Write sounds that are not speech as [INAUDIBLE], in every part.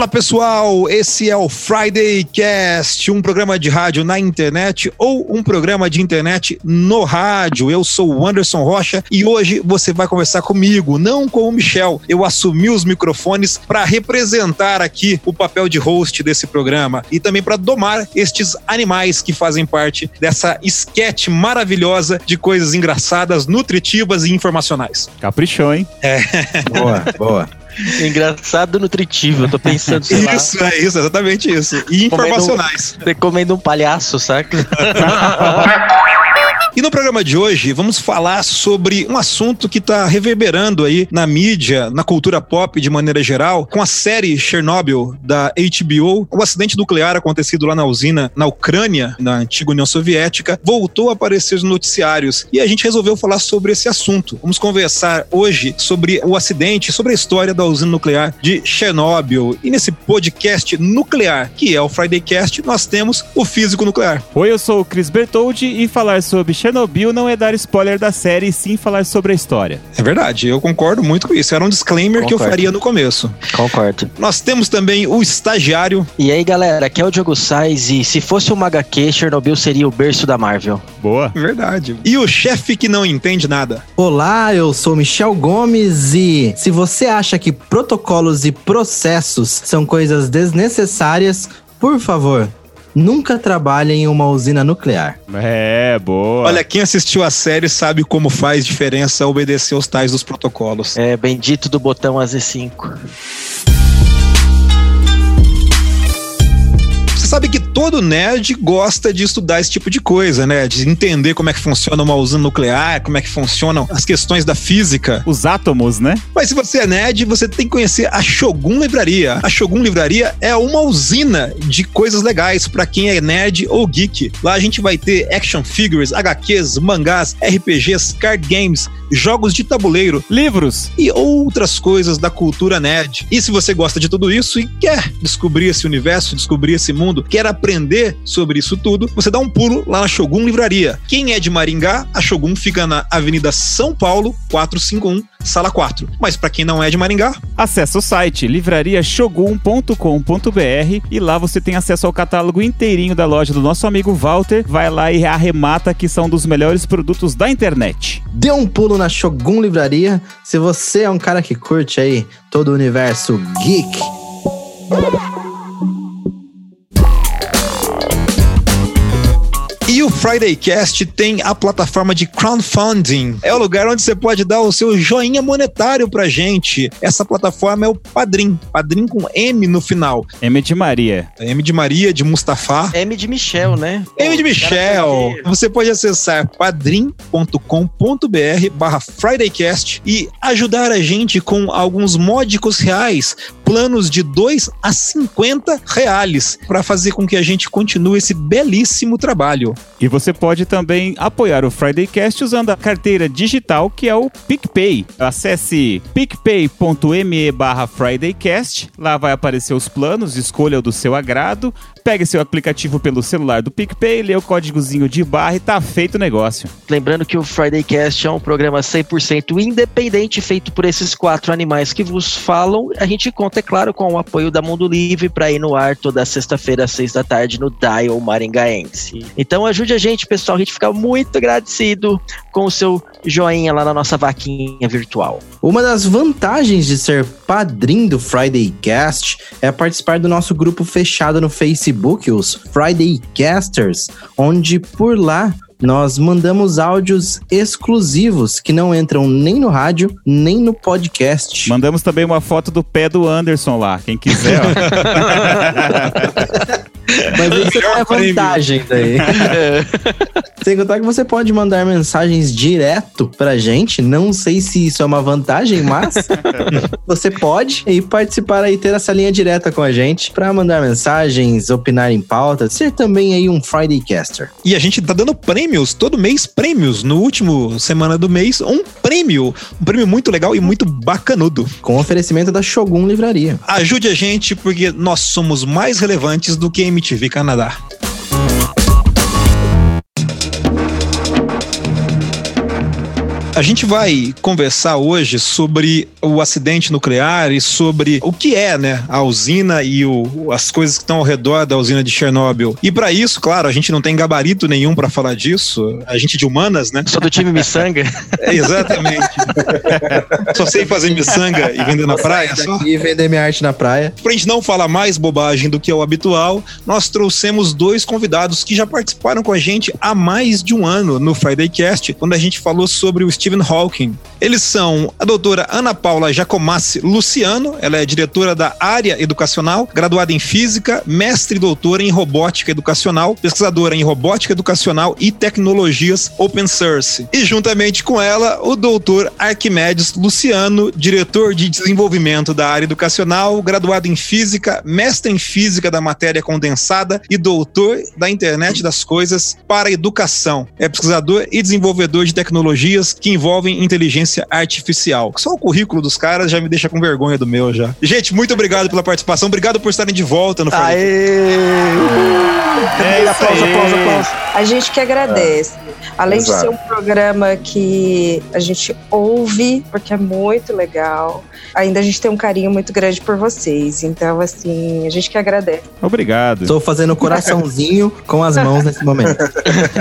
Fala pessoal, esse é o Friday Cast, um programa de rádio na internet ou um programa de internet no rádio. Eu sou o Anderson Rocha e hoje você vai conversar comigo, não com o Michel. Eu assumi os microfones para representar aqui o papel de host desse programa e também para domar estes animais que fazem parte dessa sketch maravilhosa de coisas engraçadas, nutritivas e informacionais. Caprichou, hein? É. Boa, boa. [LAUGHS] Engraçado nutritivo, eu tô pensando, sei isso, lá. é isso, exatamente isso. E informacionais. Você comendo um palhaço, saca? [LAUGHS] E no programa de hoje, vamos falar sobre um assunto que está reverberando aí na mídia, na cultura pop de maneira geral, com a série Chernobyl da HBO. O acidente nuclear acontecido lá na usina na Ucrânia, na antiga União Soviética, voltou a aparecer nos noticiários e a gente resolveu falar sobre esse assunto. Vamos conversar hoje sobre o acidente, sobre a história da usina nuclear de Chernobyl. E nesse podcast nuclear, que é o Friday Cast, nós temos o físico nuclear. Oi, eu sou o Chris Bertoldi e falar sobre Chernobyl não é dar spoiler da série, e sim falar sobre a história. É verdade, eu concordo muito com isso. Era um disclaimer concordo. que eu faria no começo. Concordo. Nós temos também o estagiário. E aí, galera, aqui é o Diogo Sais e se fosse uma HQ, Chernobyl seria o berço da Marvel. Boa. Verdade. E o chefe que não entende nada. Olá, eu sou Michel Gomes e se você acha que protocolos e processos são coisas desnecessárias, por favor, nunca trabalhe em uma usina nuclear. É, boa. Olha, quem assistiu a série sabe como faz diferença obedecer os tais dos protocolos. É, bendito do botão AZ5. Sabe que todo nerd gosta de estudar esse tipo de coisa, né? De entender como é que funciona uma usina nuclear, como é que funcionam as questões da física. Os átomos, né? Mas se você é nerd, você tem que conhecer a Shogun Livraria. A Shogun Livraria é uma usina de coisas legais para quem é nerd ou geek. Lá a gente vai ter action figures, HQs, mangás, RPGs, card games, jogos de tabuleiro, livros e outras coisas da cultura nerd. E se você gosta de tudo isso e quer descobrir esse universo, descobrir esse mundo, quer aprender sobre isso tudo, você dá um pulo lá na Shogun Livraria. Quem é de Maringá, a Shogun fica na Avenida São Paulo, 451, sala 4. Mas para quem não é de Maringá, acesse o site livrariashogun.com.br e lá você tem acesso ao catálogo inteirinho da loja do nosso amigo Walter. Vai lá e arremata que são dos melhores produtos da internet. Dê um pulo na Shogun Livraria se você é um cara que curte aí todo o universo geek. E o Friday Cast tem a plataforma de crowdfunding. É o lugar onde você pode dar o seu joinha monetário pra gente. Essa plataforma é o Padrim. Padrim com M no final. M de Maria. M de Maria, de Mustafa. M de Michel, né? M de Michel. Você pode acessar padrim.com.br barra FridayCast e ajudar a gente com alguns módicos reais, planos de 2 a 50 reais, para fazer com que a gente continue esse belíssimo trabalho. E você pode também apoiar o Fridaycast usando a carteira digital que é o PicPay. Acesse picpay.me barra FridayCast. Lá vai aparecer os planos, escolha o do seu agrado. Pegue seu aplicativo pelo celular do PicPay, lê o códigozinho de barra e tá feito o negócio. Lembrando que o Fridaycast é um programa 100% independente feito por esses quatro animais que vos falam. A gente conta, é claro, com o apoio da Mundo Livre para ir no ar toda sexta-feira às seis da tarde no Dial Maringaense. Então ajude a gente, pessoal. A gente fica muito agradecido com o seu joinha lá na nossa vaquinha virtual. Uma das vantagens de ser padrinho do Friday Cast é participar do nosso grupo fechado no Facebook, os Friday Casters, onde por lá nós mandamos áudios exclusivos que não entram nem no rádio, nem no podcast. Mandamos também uma foto do pé do Anderson lá, quem quiser. [LAUGHS] Mas isso é vantagem daí. [LAUGHS] Sem contar que você pode mandar mensagens direto pra gente. Não sei se isso é uma vantagem, mas [LAUGHS] você pode e participar aí, ter essa linha direta com a gente pra mandar mensagens, opinar em pauta, ser também aí um Friday Caster. E a gente tá dando prêmios, todo mês prêmios. No último semana do mês, um prêmio. Um prêmio muito legal e muito bacanudo. Com oferecimento da Shogun Livraria. Ajude a gente porque nós somos mais relevantes do que MTV Canadá. A gente vai conversar hoje sobre o acidente nuclear e sobre o que é, né, a usina e o, as coisas que estão ao redor da usina de Chernobyl. E para isso, claro, a gente não tem gabarito nenhum para falar disso. A gente de humanas, né? Sou do time miçanga. [LAUGHS] É, exatamente. só sei fazer miçanga e vender na praia só. E vender minha arte na praia. Pra gente não falar mais bobagem do que é o habitual, nós trouxemos dois convidados que já participaram com a gente há mais de um ano no Friday Cast, quando a gente falou sobre o Stephen Hawking. Eles são a doutora Ana Paula Jacomassi Luciano, ela é diretora da área educacional, graduada em física, mestre e doutora em robótica educacional, pesquisadora em robótica educacional e tecnologias open source. E juntamente com ela, o doutor Arquimedes Luciano, diretor de desenvolvimento da área educacional, graduado em física, mestre em física da matéria condensada e doutor da internet das coisas para educação. É pesquisador e desenvolvedor de tecnologias que envolvem inteligência artificial. Só o currículo dos caras já me deixa com vergonha do meu já. Gente, muito obrigado pela participação, obrigado por estarem de volta no Aê! É isso aplauso, aí. aplauso, aplauso. A gente que agradece. Além Exato. de ser um programa que a gente ouve, porque é muito legal, ainda a gente tem um carinho muito grande por vocês. Então, assim, a gente que agradece. Obrigado. Tô fazendo coraçãozinho com as mãos nesse momento.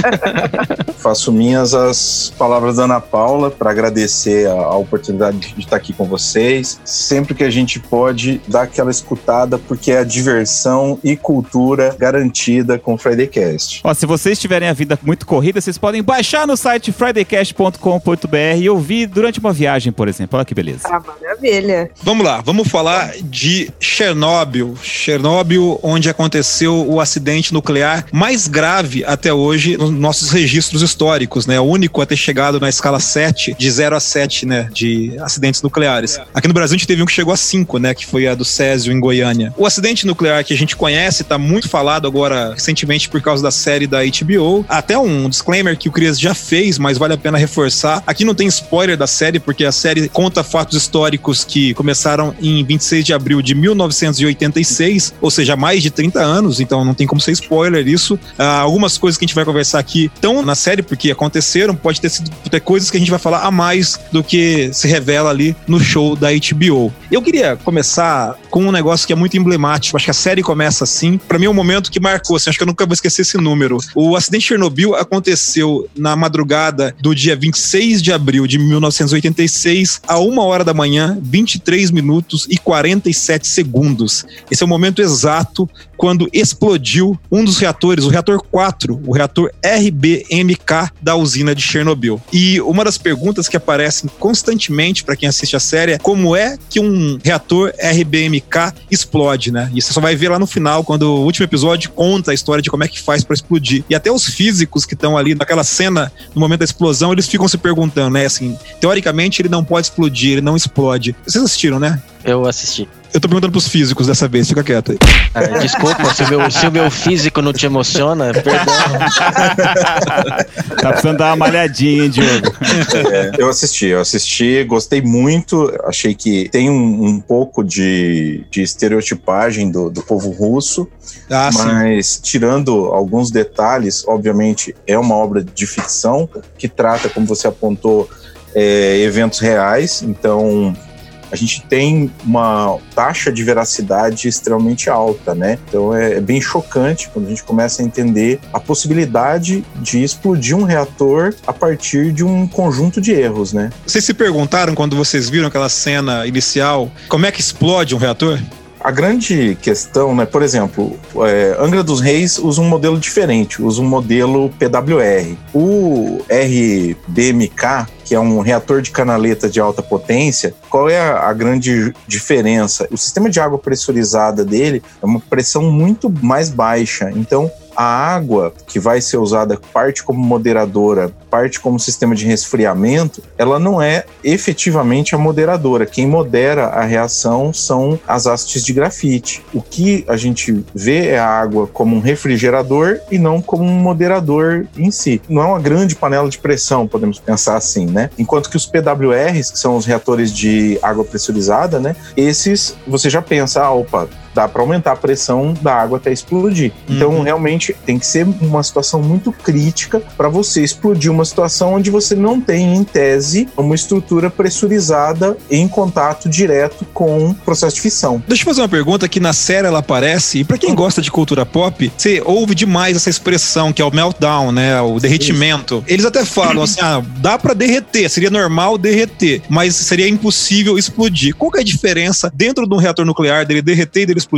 [LAUGHS] Faço minhas as palavras da Ana Paula para agradecer a, a oportunidade de estar aqui com vocês. Sempre que a gente pode dar aquela escutada, porque é a diversão e cultura garantida com o Friday Cast. Ó, se vocês tiverem a vida muito corrida, vocês podem baixar no site fridaycast.com.br e ouvir durante uma viagem, por exemplo. Olha que beleza. Ah, maravilha. Vamos lá, vamos falar de Chernobyl. Chernobyl, onde aconteceu o acidente nuclear mais grave até hoje nos nossos registros históricos, né? O único a ter chegado na escala 7, de 0 a 7, né? De acidentes nucleares. Aqui no Brasil a gente teve um que chegou a 5, né? Que foi a do Césio em Goiânia. O acidente nuclear que a gente conhece está muito falado agora recentemente por causa da série da HBO. Até um disclaimer que o Crias já fez, mas vale a pena reforçar. Aqui não tem spoiler da série, porque a série conta fatos históricos que começaram em 26 de abril de 1986, ou seja, mais de 30 anos, então não tem como ser spoiler isso. Ah, algumas coisas que a gente vai conversar aqui estão na série porque aconteceram, pode ter sido ter coisas que a gente vai falar a mais do que se revela ali no show da HBO. Eu queria começar com um negócio que é muito emblemático, acho que a série começa assim. Pra mim é um momento que marcou, assim, acho que eu nunca vou esquecer esse número. O acidente de Chernobyl aconteceu na madrugada do dia 26 de abril de 1986, a uma hora da manhã, 23 minutos e 47 segundos. Esse é o momento exato quando explodiu um dos reatores, o reator 4, o reator RBMK da usina de Chernobyl. E uma das perguntas que aparecem constantemente para quem assiste a série é como é que um reator RBMK explode, né? E você só vai ver lá no final, quando o último episódio conta a história de como é que faz para explodir. E até os físicos que estão ali naquela cena, no momento da explosão, eles ficam se perguntando, né? Assim, teoricamente ele não pode explodir, ele não explode. Vocês assistiram, né? Eu assisti. Eu tô perguntando pros físicos dessa vez, fica quieto aí. Ah, desculpa, se o, meu, se o meu físico não te emociona, perdão. Tá precisando dar uma malhadinha, hein, Diogo? É, eu assisti, eu assisti, gostei muito. Achei que tem um, um pouco de, de estereotipagem do, do povo russo, Ah, sim. mas tirando alguns detalhes, obviamente é uma obra de ficção que trata, como você apontou, é, eventos reais. Então a gente tem uma taxa de veracidade extremamente alta, né? Então é, é bem chocante quando a gente começa a entender a possibilidade de explodir um reator a partir de um conjunto de erros, né? Vocês se perguntaram quando vocês viram aquela cena inicial, como é que explode um reator? A grande questão, né? Por exemplo, é, Angra dos Reis usa um modelo diferente, usa um modelo PWR. O RBMK, que é um reator de canaleta de alta potência, qual é a, a grande diferença? O sistema de água pressurizada dele é uma pressão muito mais baixa. Então, a água que vai ser usada parte como moderadora, parte como sistema de resfriamento, ela não é efetivamente a moderadora. Quem modera a reação são as hastes de grafite. O que a gente vê é a água como um refrigerador e não como um moderador em si. Não é uma grande panela de pressão, podemos pensar assim, né? Enquanto que os PWRs, que são os reatores de água pressurizada, né? Esses você já pensa, ah, opa, dá para aumentar a pressão da água até explodir. Então, Uhum. realmente, tem que ser uma situação muito crítica para você explodir uma situação onde você não tem, em tese, uma estrutura pressurizada em contato direto com o processo de fissão. Deixa eu fazer uma pergunta que na série ela aparece, e pra quem gosta de cultura pop, você ouve demais essa expressão que é o meltdown, né? O derretimento. Eles até falam assim: ah, dá pra derreter, seria normal derreter, mas seria impossível explodir. Qual que é a diferença dentro de um reator nuclear dele derreter e dele explodir?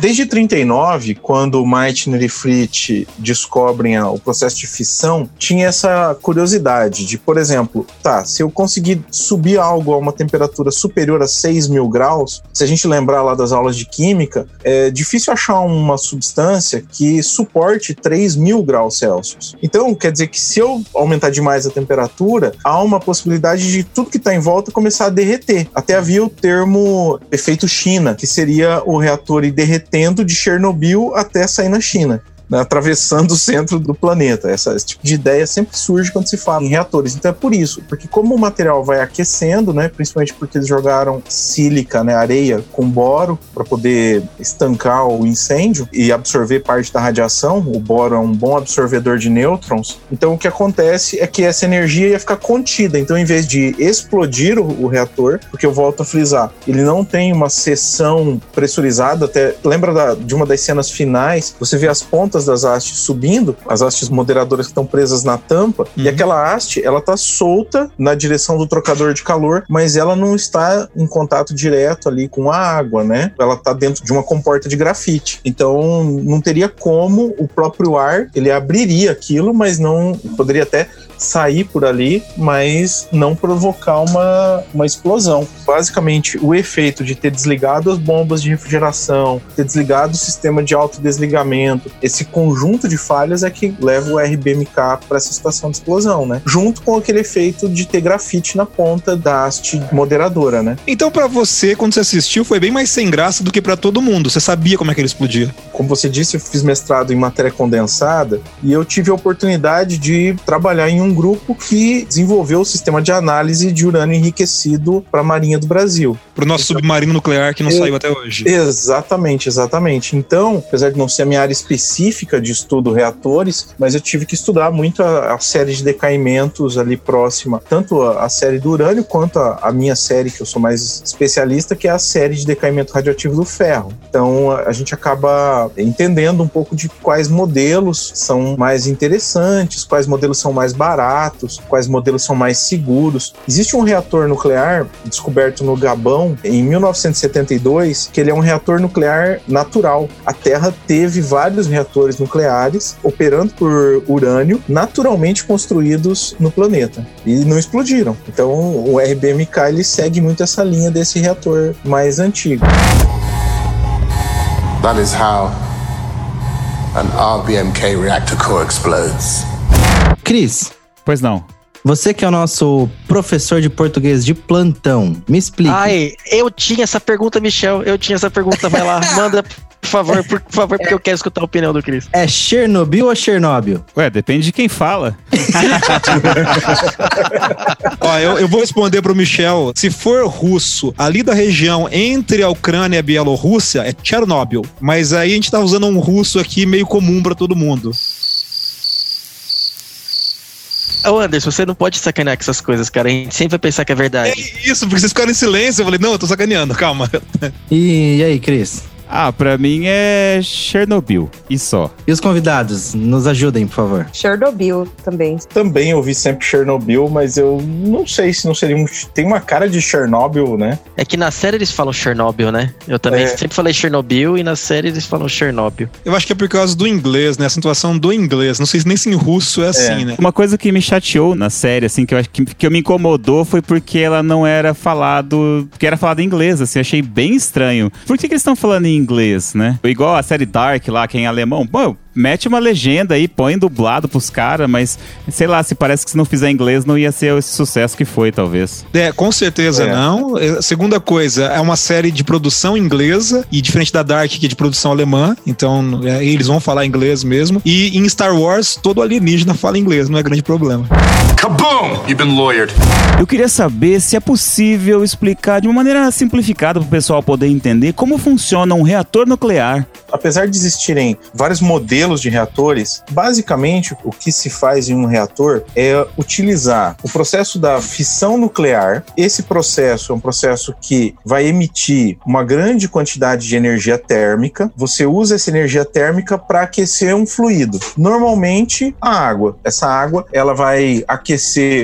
Desde 39, quando Meitner e Fritz descobrem a- o processo de fissão, tinha essa curiosidade de, por exemplo, tá, se eu conseguir subir algo a uma temperatura superior a 6 mil graus, se a gente lembrar lá das aulas de química, é difícil achar uma substância que suporte 3 mil graus Celsius. Então, quer dizer que se eu aumentar demais a temperatura, há uma possibilidade de tudo que está em volta começar a derreter. Até havia o termo efeito China, que seria o reator ir derretendo de Chernobyl até sair na China. Né, atravessando o centro do planeta. Essa, esse tipo de ideia sempre surge quando se fala em reatores. Então é por isso, porque como o material vai aquecendo, né, principalmente porque eles jogaram sílica, né, areia com boro para poder estancar o incêndio e absorver parte da radiação. O boro é um bom absorvedor de nêutrons. Então o que acontece é que essa energia ia ficar contida. Então em vez de explodir o, o reator, porque eu volto a frisar, ele não tem uma seção pressurizada. Até lembra da- de uma das cenas finais? Você vê as pontas das hastes subindo, as hastes moderadoras que estão presas na tampa, e Uhum. aquela haste ela tá solta na direção do trocador de calor, mas ela não está em contato direto ali com a água, né? Ela tá dentro de uma comporta de grafite. Então não teria como o próprio ar, ele abriria aquilo, mas não poderia até sair por ali, mas não provocar uma, uma explosão. Basicamente, o efeito de ter desligado as bombas de refrigeração, ter desligado o sistema de autodesligamento, esse conjunto de falhas é que leva o RBMK para essa situação de explosão, né? Junto com aquele efeito de ter grafite na ponta da haste moderadora, né? Então, pra você, quando você assistiu, foi bem mais sem graça do que pra todo mundo. Você sabia como é que ele explodia. como você disse, eu fiz mestrado em matéria condensada e eu tive a oportunidade de trabalhar em um grupo que desenvolveu o sistema de análise de urânio enriquecido para a Marinha do Brasil. Pro nosso submarino nuclear que não Eu- saiu até hoje. Exatamente, exatamente. Então, apesar de não ser a minha área específica de estudo reatores, mas eu tive que estudar muito a, a série de decaimentos ali próxima, tanto a, a série do urânio quanto a, a minha série, que eu sou mais especialista, que é a série de decaimento radioativo do ferro. Então, a gente acaba entendendo um pouco de quais modelos são mais interessantes, quais modelos são mais baratos, quais modelos são mais seguros. Existe um reator nuclear descoberto no Gabão em 1972, que ele é um reator nuclear natural. A Terra teve vários reatores nucleares operando por urânio naturalmente construídos no planeta e não explodiram. Então, o RBMK ele segue muito essa linha desse reator mais antigo. That is how an RBMK reactor core explodes. Cris, Pois não. você que é o nosso professor de português de plantão, me explique. Ai, eu tinha essa pergunta, Michel. Eu tinha essa pergunta. Vai lá, [LAUGHS] manda, por favor, por favor, porque eu quero escutar a opinião do Cris. É Chernobyl ou Chernobyl? Ué, depende de quem fala. [LAUGHS] Ó, eu, eu vou responder pro Michel. Se for russo, ali da região entre a Ucrânia e a Bielorrússia, é Chernobyl. Mas aí a gente tá usando um russo aqui meio comum pra todo mundo. Ô, Anderson, você não pode sacanear com essas coisas, cara. A gente sempre vai pensar que é verdade. É isso, porque vocês ficaram em silêncio. Eu falei, não, eu tô sacaneando, calma. E, e aí, Cris? Ah, pra mim é Chernobyl. E só. E os convidados, nos ajudem, por favor. Chernobyl também. Também ouvi sempre Chernobyl, mas eu não sei se não seria um. Tem uma cara de Chernobyl, né? É que na série eles falam Chernobyl, né? Eu também É. sempre falei Chernobyl e na série eles falam Chernobyl. Eu acho que é por causa do inglês, né? A acentuação do inglês. Não sei nem se em russo é assim, né? Uma coisa que me chateou na série, assim, que eu acho que, que eu me incomodou foi porque ela não era falado. Porque era falado em inglês, assim, achei bem estranho. Por que, que eles estão falando em inglês, né? Igual a série Dark lá, que é em alemão. Bom, mete uma legenda aí, põe dublado pros caras, mas sei lá, se parece que se não fizer inglês não ia ser esse sucesso que foi, talvez. É, com certeza É. não. É, Segunda coisa, é uma série de produção inglesa e diferente da Dark, que é de produção alemã, então é, eles vão falar inglês mesmo. E em Star Wars, todo alienígena fala inglês, não é grande problema. Kaboom! You've been lawyered. Eu queria saber se é possível explicar de uma maneira simplificada para o pessoal poder entender como funciona um reator nuclear. Apesar de existirem vários modelos de reatores, basicamente o que se faz em um reator é utilizar o processo da fissão nuclear. Esse processo é um processo que vai emitir uma grande quantidade de energia térmica. Você usa essa energia térmica para aquecer um fluido. Normalmente a água. Essa água ela vai aquecer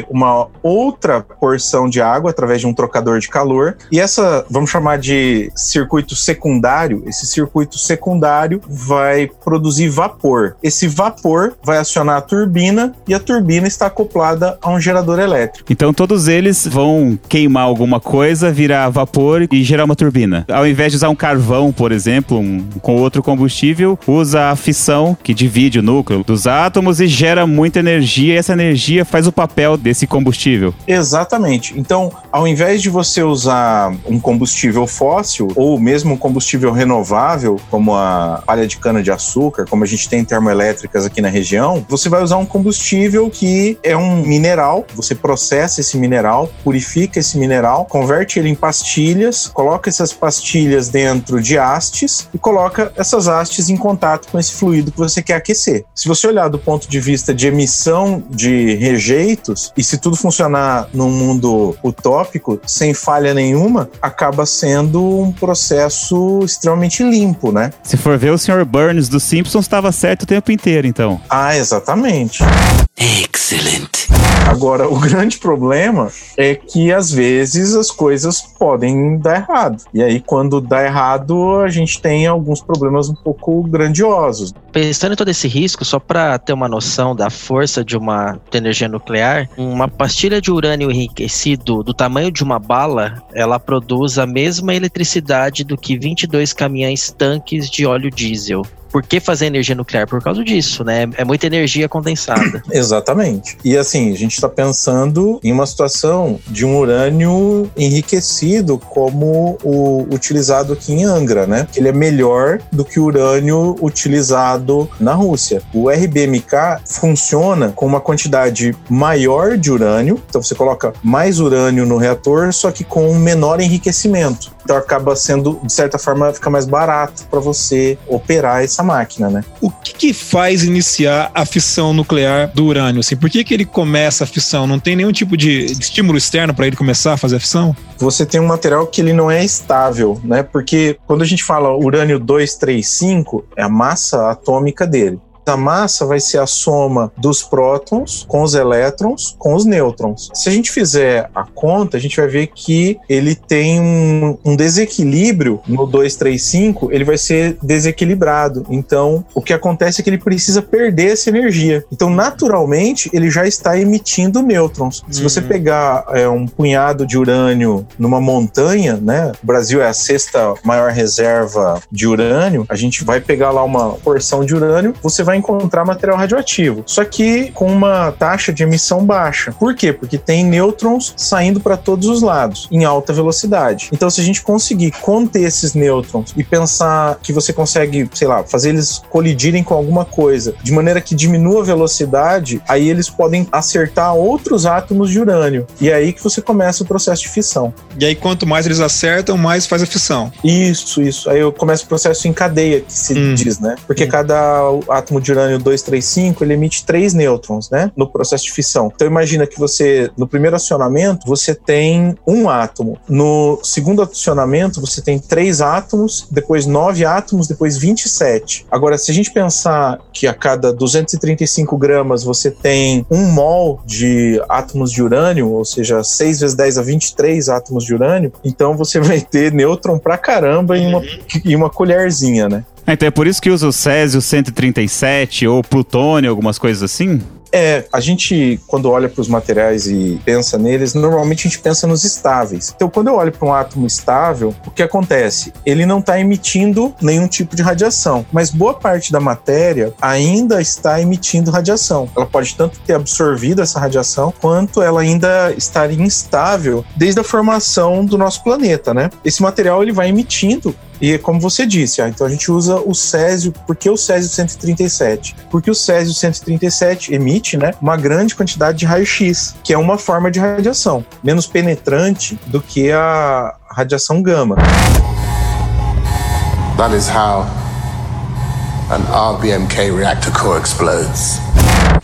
uma outra porção de água através de um trocador de calor. E essa, vamos chamar de circuito secundário, esse circuito secundário vai produzir vapor. Esse vapor vai acionar a turbina e a turbina está acoplada a um gerador elétrico. Então todos eles vão queimar alguma coisa, virar vapor e gerar uma turbina. Ao invés de usar um carvão, por exemplo, um, com outro combustível, usa a fissão que divide o núcleo dos átomos e gera muita energia e essa energia faz o papel desse combustível. Exatamente. Então, ao invés de você usar um combustível fóssil ou mesmo um combustível renovável, como a palha de cana de açúcar, como a gente tem em termoelétricas aqui na região, você vai usar um combustível que é um mineral. Você processa esse mineral, purifica esse mineral, converte ele em pastilhas, coloca essas pastilhas dentro de hastes e coloca essas hastes em contato com esse fluido que você quer aquecer. Se você olhar do ponto de vista de emissão de rejeitos, e se tudo funcionar num mundo utópico, sem falha nenhuma, acaba sendo um processo extremamente limpo, né? Se for ver, o Sr. Burns dos Simpsons estava certo o tempo inteiro, então. Ah, exatamente. Agora, o grande problema é que às vezes as coisas podem dar errado. E aí, quando dá errado, a gente tem alguns problemas um pouco grandiosos. Pensando em todo esse risco, só para ter uma noção da força de uma de energia nuclear, uma pastilha de urânio enriquecido do tamanho de uma bala, ela produz a mesma eletricidade do que 22 caminhões tanques de óleo diesel. Por que fazer energia nuclear? Por causa disso, né? É muita energia condensada. [COUGHS] Exatamente. E assim, a gente está pensando em uma situação de um urânio enriquecido como o utilizado aqui em Angra, né? Ele é melhor do que o urânio utilizado na Rússia. O RBMK funciona com uma quantidade maior de urânio, então você coloca mais urânio no reator, só que com um menor enriquecimento. Então acaba sendo, de certa forma, fica mais barato para você operar essa máquina, né? O que, que faz iniciar a fissão nuclear do urânio? Assim, por que, que ele começa a fissão? Não tem nenhum tipo de estímulo externo para ele começar a fazer a fissão? você tem um material que ele não é estável, né? Porque quando a gente fala urânio 235, é a massa atômica dele. A massa vai ser a soma dos prótons com os elétrons com os nêutrons. Se a gente fizer a conta, a gente vai ver que ele tem um, um desequilíbrio no 235, ele vai ser desequilibrado. Então, o que acontece é que ele precisa perder essa energia. Então, naturalmente, ele já está emitindo nêutrons. Se você pegar é, um punhado de urânio numa montanha, né? O Brasil é a sexta maior reserva de urânio. A gente vai pegar lá uma porção de urânio, você vai encontrar material radioativo. Só que com uma taxa de emissão baixa. Por quê? Porque tem nêutrons saindo para todos os lados em alta velocidade. Então, se a gente conseguir conter esses nêutrons e pensar que você consegue, sei lá, fazer eles colidirem com alguma coisa de maneira que diminua a velocidade, aí eles podem acertar outros átomos de urânio. E é aí que você começa o processo de fissão. E aí, quanto mais eles acertam, mais faz a fissão. Isso, isso. Aí eu começo o processo em cadeia, que se Hum. diz, né? Porque cada átomo de urânio 235, ele emite três nêutrons, né? No processo de fissão. Então imagina que você, no primeiro acionamento, você tem um átomo. No segundo acionamento, você tem três átomos, depois nove átomos, depois 27. Agora, se a gente pensar que a cada 235 gramas você tem um mol de átomos de urânio, ou seja, 6 vezes 10 a 23 átomos de urânio, então você [LAUGHS] vai ter nêutron pra caramba em uma, em uma colherzinha, né? Ah, Então é por isso que usa o Césio 137 ou plutônio, algumas coisas assim? É, a gente, quando olha para os materiais e pensa neles, normalmente a gente pensa nos estáveis. Então, quando eu olho para um átomo estável, o que acontece? Ele não está emitindo nenhum tipo de radiação, mas boa parte da matéria ainda está emitindo radiação. Ela pode tanto ter absorvido essa radiação, quanto ela ainda estar instável desde a formação do nosso planeta, né? Esse material ele vai emitindo e como você disse, ah, então a gente usa o Césio, por que o Césio 137? Porque o Césio 137 emite né, uma grande quantidade de raio-x, que é uma forma de radiação, menos penetrante do que a radiação gama. That is how an RBMK reactor core explodes.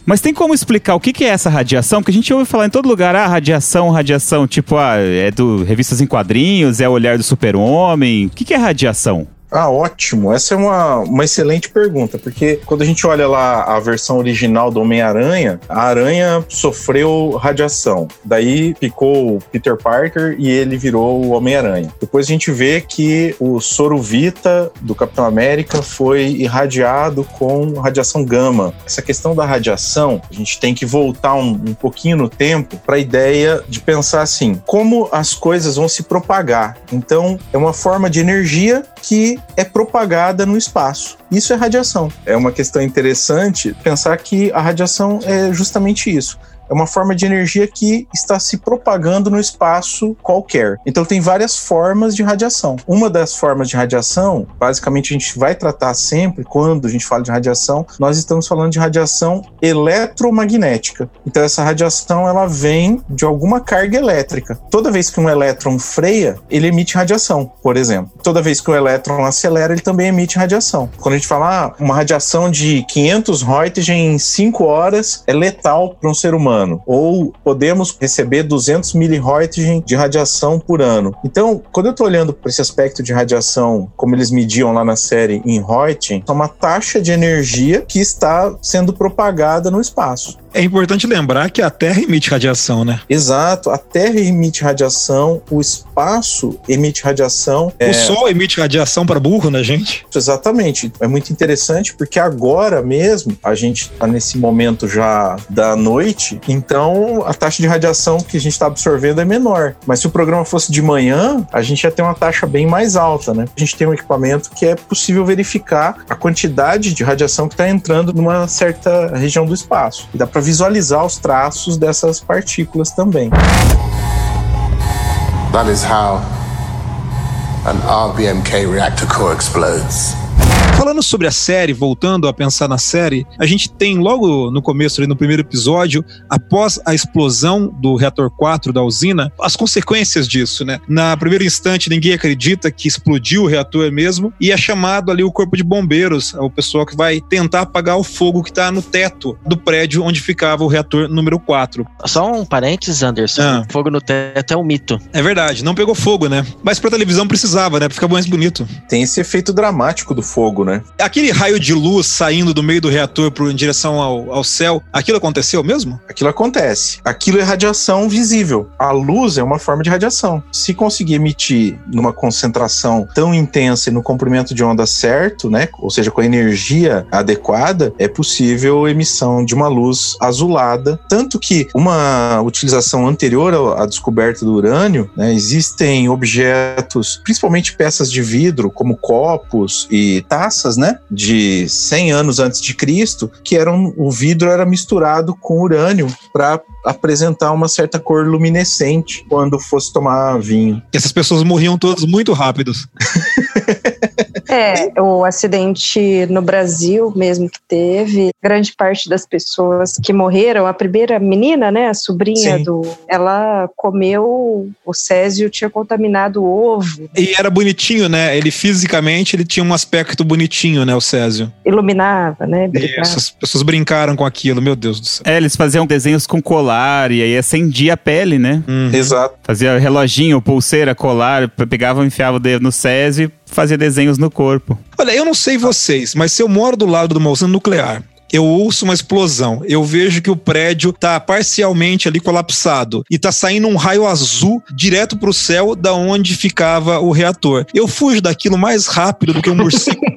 Mas tem como explicar o que, que é essa radiação? Porque a gente ouve falar em todo lugar, ah, radiação, radiação, tipo, ah, é do revistas em quadrinhos, é o olhar do super-homem. O que, que é radiação? Ah, ótimo. Essa é uma, uma excelente pergunta, porque quando a gente olha lá a versão original do Homem-Aranha, a aranha sofreu radiação. Daí picou o Peter Parker e ele virou o Homem-Aranha. Depois a gente vê que o soro Vita do Capitão América foi irradiado com radiação gama. Essa questão da radiação, a gente tem que voltar um, um pouquinho no tempo para a ideia de pensar assim: como as coisas vão se propagar. Então, é uma forma de energia que é propagada no espaço. Isso é radiação. É uma questão interessante pensar que a radiação é justamente isso é uma forma de energia que está se propagando no espaço qualquer. Então tem várias formas de radiação. Uma das formas de radiação, basicamente a gente vai tratar sempre quando a gente fala de radiação, nós estamos falando de radiação eletromagnética. Então essa radiação ela vem de alguma carga elétrica. Toda vez que um elétron freia, ele emite radiação, por exemplo. Toda vez que o elétron acelera, ele também emite radiação. Quando a gente fala ah, uma radiação de 500 Röntgen em 5 horas é letal para um ser humano ano, ou podemos receber 200 miliroentgen de radiação por ano. Então, quando eu estou olhando para esse aspecto de radiação, como eles mediam lá na série em Röntgen, é uma taxa de energia que está sendo propagada no espaço. É importante lembrar que a Terra emite radiação, né? Exato, a Terra emite radiação, o espaço emite radiação. O é... Sol emite radiação para burro, né, gente? Exatamente. É muito interessante porque agora mesmo, a gente está nesse momento já da noite, então a taxa de radiação que a gente está absorvendo é menor. Mas se o programa fosse de manhã, a gente ia ter uma taxa bem mais alta, né? A gente tem um equipamento que é possível verificar a quantidade de radiação que está entrando numa certa região do espaço. E dá para visualizar os traços dessas partículas também. That is how an RBMK reactor core explodes. Falando sobre a série, voltando a pensar na série, a gente tem logo no começo, ali no primeiro episódio, após a explosão do reator 4 da usina, as consequências disso, né? Na primeiro instante, ninguém acredita que explodiu o reator mesmo, e é chamado ali o corpo de bombeiros, o pessoal que vai tentar apagar o fogo que está no teto do prédio onde ficava o reator número 4. Só um parênteses, Anderson. Ah. Fogo no teto é um mito. É verdade, não pegou fogo, né? Mas pra televisão precisava, né? Pra ficar mais bonito. Tem esse efeito dramático do fogo, né? Né? Aquele raio de luz saindo do meio do reator pro, em direção ao, ao céu, aquilo aconteceu mesmo? Aquilo acontece. Aquilo é radiação visível. A luz é uma forma de radiação. Se conseguir emitir numa concentração tão intensa e no comprimento de onda certo, né? Ou seja, com a energia adequada, é possível emissão de uma luz azulada. Tanto que uma utilização anterior à descoberta do urânio, né, existem objetos, principalmente peças de vidro, como copos e taças taças, né, de 100 anos antes de Cristo, que eram o vidro era misturado com urânio para apresentar uma certa cor luminescente quando fosse tomar vinho. E essas pessoas morriam todas muito rápidos. [LAUGHS] É, o acidente no Brasil mesmo que teve, grande parte das pessoas que morreram, a primeira menina, né, a sobrinha Sim. do, ela comeu o Césio tinha contaminado o ovo. E era bonitinho, né? Ele fisicamente ele tinha um aspecto bonitinho, né, o Césio. Iluminava, né? Isso, as pessoas brincaram com aquilo, meu Deus do céu. É, eles faziam desenhos com colar e aí acendia a pele, né? Uhum. Exato. Fazia reloginho, pulseira, colar, pegava, enfiava o dedo no Césio fazer desenhos no corpo. Olha, eu não sei vocês, mas se eu moro do lado de uma usina nuclear eu ouço uma explosão, eu vejo que o prédio tá parcialmente ali colapsado e tá saindo um raio azul direto pro céu da onde ficava o reator. Eu fujo daquilo mais rápido do que um morcego [LAUGHS]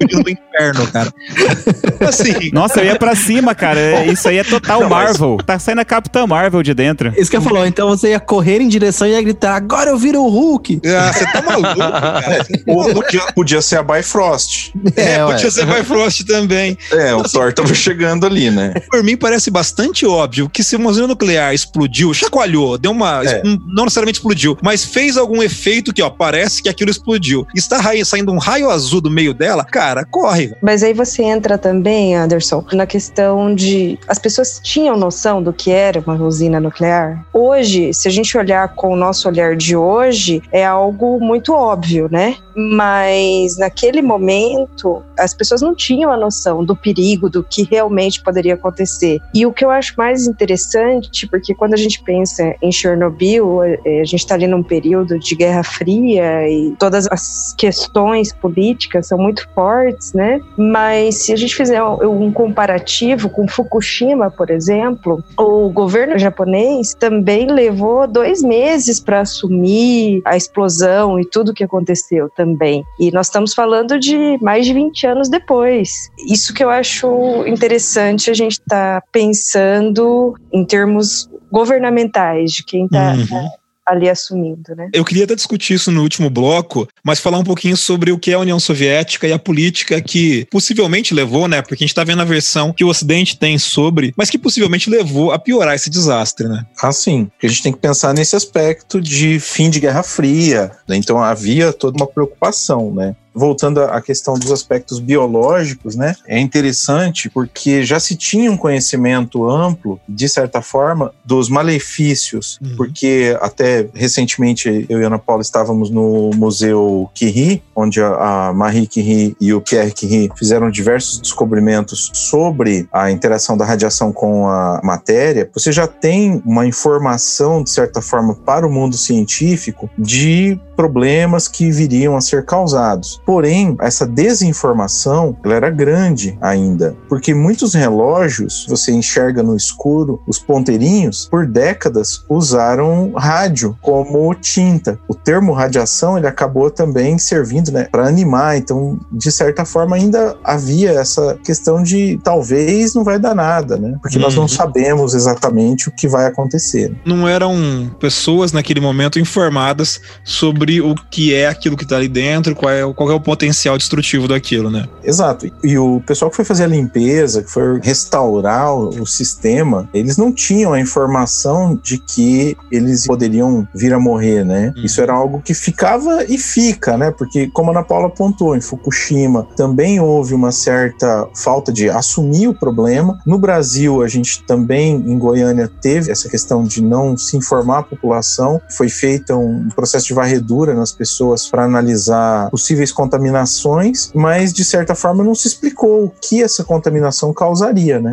inferno, cara. [LAUGHS] assim. Nossa, eu ia pra cima, cara. Isso aí é total não, Marvel. Mas... Tá saindo a Capitã Marvel de dentro. Isso que eu falou. Então você ia correr em direção e ia gritar: agora eu viro o Hulk. Ah, você tá maluco, [LAUGHS] cara. Ou podia, podia ser a Bifrost. É, é podia ser a Bifrost também. É, o Thor tava chegando ali, né? Por mim parece bastante óbvio que se uma usina nuclear explodiu, chacoalhou, deu uma. É. Não necessariamente explodiu, mas fez algum efeito que, ó, parece que aquilo explodiu. Está saindo um raio azul do meio dela, cara, corre. Mas aí você entra também, Anderson, na questão de. As pessoas tinham noção do que era uma usina nuclear? Hoje, se a gente olhar com o nosso olhar de hoje, é algo muito óbvio, né? Mas naquele momento, as pessoas não tinham a noção do perigo, do que realmente poderia acontecer. E o que eu acho mais interessante, porque quando a gente pensa em Chernobyl, a gente está ali num período de Guerra Fria e todas as questões políticas são muito fortes, né? Mas se a gente fizer um comparativo com Fukushima, por exemplo, o governo japonês também levou dois meses para assumir a explosão e tudo que aconteceu também. E nós estamos falando de mais de 20 anos depois. Isso que eu acho interessante a gente estar tá pensando em termos governamentais, de quem está uhum ali assumindo, né? Eu queria até discutir isso no último bloco, mas falar um pouquinho sobre o que é a União Soviética e a política que possivelmente levou, né? Porque a gente está vendo a versão que o Ocidente tem sobre, mas que possivelmente levou a piorar esse desastre, né? Ah, sim. A gente tem que pensar nesse aspecto de fim de Guerra Fria. Né? Então havia toda uma preocupação, né? Voltando à questão dos aspectos biológicos, né, é interessante porque já se tinha um conhecimento amplo, de certa forma, dos malefícios, uhum. porque até recentemente eu e Ana Paula estávamos no Museu Curie, onde a Marie Curie e o Pierre Curie fizeram diversos descobrimentos sobre a interação da radiação com a matéria. Você já tem uma informação, de certa forma, para o mundo científico de problemas que viriam a ser causados. Porém, essa desinformação ela era grande ainda, porque muitos relógios você enxerga no escuro, os ponteirinhos, por décadas usaram rádio como tinta. O termo radiação ele acabou também servindo né, para animar, então de certa forma ainda havia essa questão de talvez não vai dar nada, né? Porque uhum. nós não uhum. sabemos exatamente o que vai acontecer. Não eram pessoas naquele momento informadas sobre o que é aquilo que está ali dentro, qual é, qual é é o potencial destrutivo daquilo, né? Exato. E o pessoal que foi fazer a limpeza, que foi restaurar o sistema, eles não tinham a informação de que eles poderiam vir a morrer, né? Hum. Isso era algo que ficava e fica, né? Porque, como a Ana Paula apontou, em Fukushima também houve uma certa falta de assumir o problema. No Brasil, a gente também, em Goiânia, teve essa questão de não se informar a população. Foi feito um processo de varredura nas pessoas para analisar possíveis contaminações, mas de certa forma não se explicou o que essa contaminação causaria, né?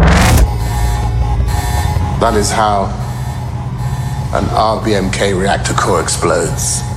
That is how an RBMK reactor core explodes.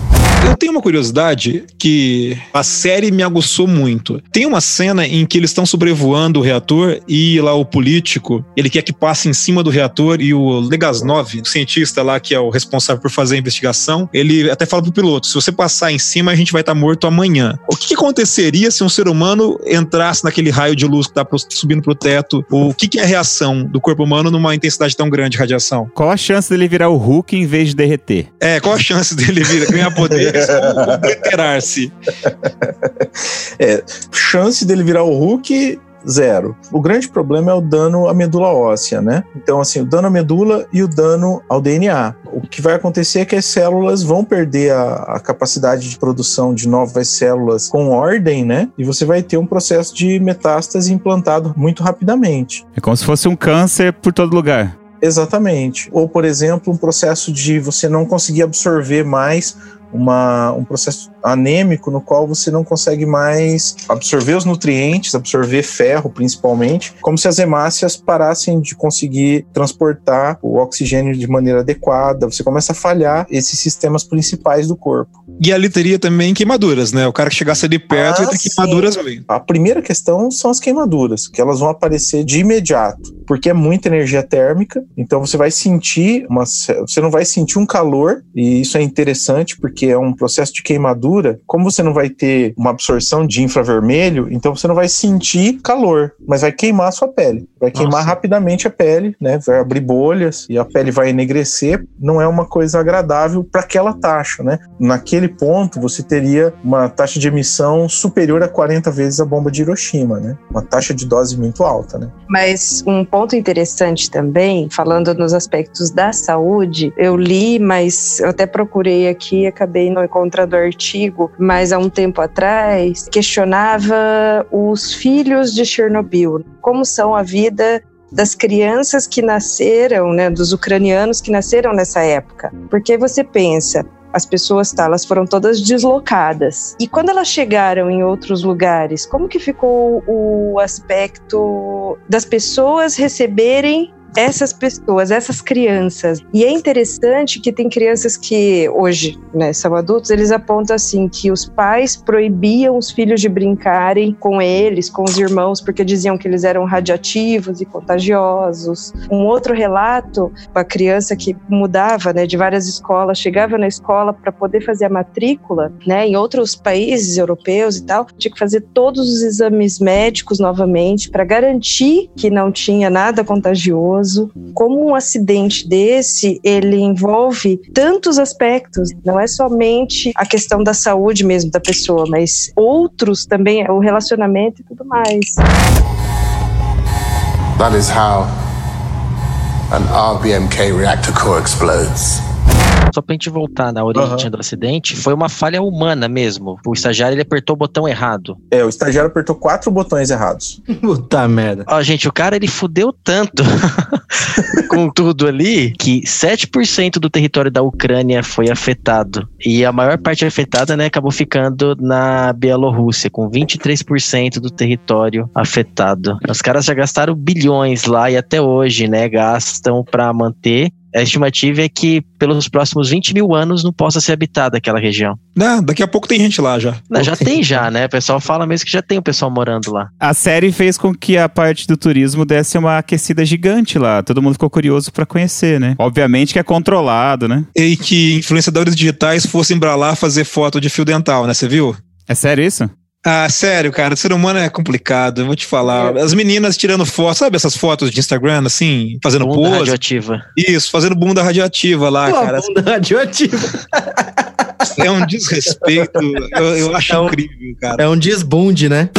Eu tenho uma curiosidade que a série me aguçou muito. Tem uma cena em que eles estão sobrevoando o reator e lá o político, ele quer que passe em cima do reator e o Legasnov, o cientista lá que é o responsável por fazer a investigação, ele até fala pro piloto, se você passar em cima a gente vai estar tá morto amanhã. O que, que, aconteceria se um ser humano entrasse naquele raio de luz que tá subindo pro teto? O que, que é a reação do corpo humano numa intensidade tão grande de radiação? Qual a chance dele virar o Hulk em vez de derreter? É, qual a chance dele virar, ganhar poder obliterar-se. [LAUGHS] É, chance dele virar o Hulk zero. O grande problema é o dano à medula óssea, né? Então, assim, o dano à medula e o dano ao DNA. O que vai acontecer é que as células vão perder a, a, capacidade de produção de novas células com ordem, né? E você vai ter um processo de metástase implantado muito rapidamente. É como se fosse um câncer por todo lugar. Exatamente. Ou, por exemplo, um processo de você não conseguir absorver mais uma, um processo anêmico no qual você não consegue mais absorver os nutrientes, absorver ferro principalmente, como se as hemácias parassem de conseguir transportar o oxigênio de maneira adequada. Você começa a falhar esses sistemas principais do corpo. E ali teria também queimaduras, né? O cara que chegasse ali perto ah, ia ter sim. queimaduras mesmo. A primeira questão são as queimaduras, que elas vão aparecer de imediato, porque é muita energia térmica, então você vai sentir uma, você não vai sentir um calor, e isso é interessante porque é um processo de queimadura cobertura, como você não vai ter uma absorção de infravermelho, então você não vai sentir calor, mas vai queimar a sua pele. Vai queimar Nossa. rapidamente a pele, né? Vai abrir bolhas e a pele vai enegrecer. Não é uma coisa agradável para aquela taxa, né? Naquele ponto, você teria uma taxa de emissão superior a 40 vezes a bomba de Hiroshima, né? Uma taxa de dose muito alta, né? Mas um ponto interessante também, falando nos aspectos da saúde, eu li, mas eu até procurei aqui, acabei não encontrando o artigo, mas há um tempo atrás, questionava os filhos de Chernobyl, como são a vida das crianças que nasceram, né, dos ucranianos que nasceram nessa época. Porque você pensa, as pessoas, tá, elas foram todas deslocadas. E quando elas chegaram em outros lugares, como que ficou o aspecto das pessoas receberem essas pessoas, essas crianças. E é interessante que tem crianças que hoje né, são adultos, eles apontam assim que os pais proibiam os filhos de brincarem com eles, com os irmãos, porque diziam que eles eram radiativos e contagiosos. Um outro relato, uma criança que mudava né, de várias escolas, chegava na escola para poder fazer a matrícula, né, em outros países europeus e tal, tinha que fazer todos os exames médicos novamente para garantir que não tinha nada contagioso como um acidente desse, ele envolve tantos aspectos, não é somente a questão da saúde mesmo da pessoa, mas outros também, o relacionamento e tudo mais. That is how an RBMK reactor core explodes. Só pra gente voltar na origem do acidente, foi uma falha humana mesmo. O estagiário ele apertou o botão errado. É, o estagiário apertou quatro botões errados. [LAUGHS] Puta merda. Ó, gente, o cara ele fudeu tanto [LAUGHS] com tudo ali que 7% do território da Ucrânia foi afetado. E a maior parte afetada, né, acabou ficando na Bielorrússia, com 23% do território afetado. Os caras já gastaram bilhões lá e até hoje, né, gastam pra manter a estimativa é que pelos próximos 20 mil anos não possa ser habitada aquela região. Não, daqui a pouco tem gente lá já. Não, já tem já, né? O pessoal fala mesmo que já tem o pessoal morando lá. A série fez com que a parte do turismo desse uma aquecida gigante lá. Todo mundo ficou curioso pra conhecer, né? Obviamente que é controlado, né? E que influenciadores digitais fossem pra lá fazer foto de fio dental, né? Você viu? É sério isso? Ah, sério, cara, o ser humano é complicado, eu vou te falar. As meninas tirando fotos, sabe essas fotos de Instagram, assim, fazendo Bunda pose? radioativa. Isso, fazendo bunda radioativa lá, Pô, cara. bunda radioativa. É um desrespeito, eu, eu acho É um- incrível, cara. É um desbunde, né?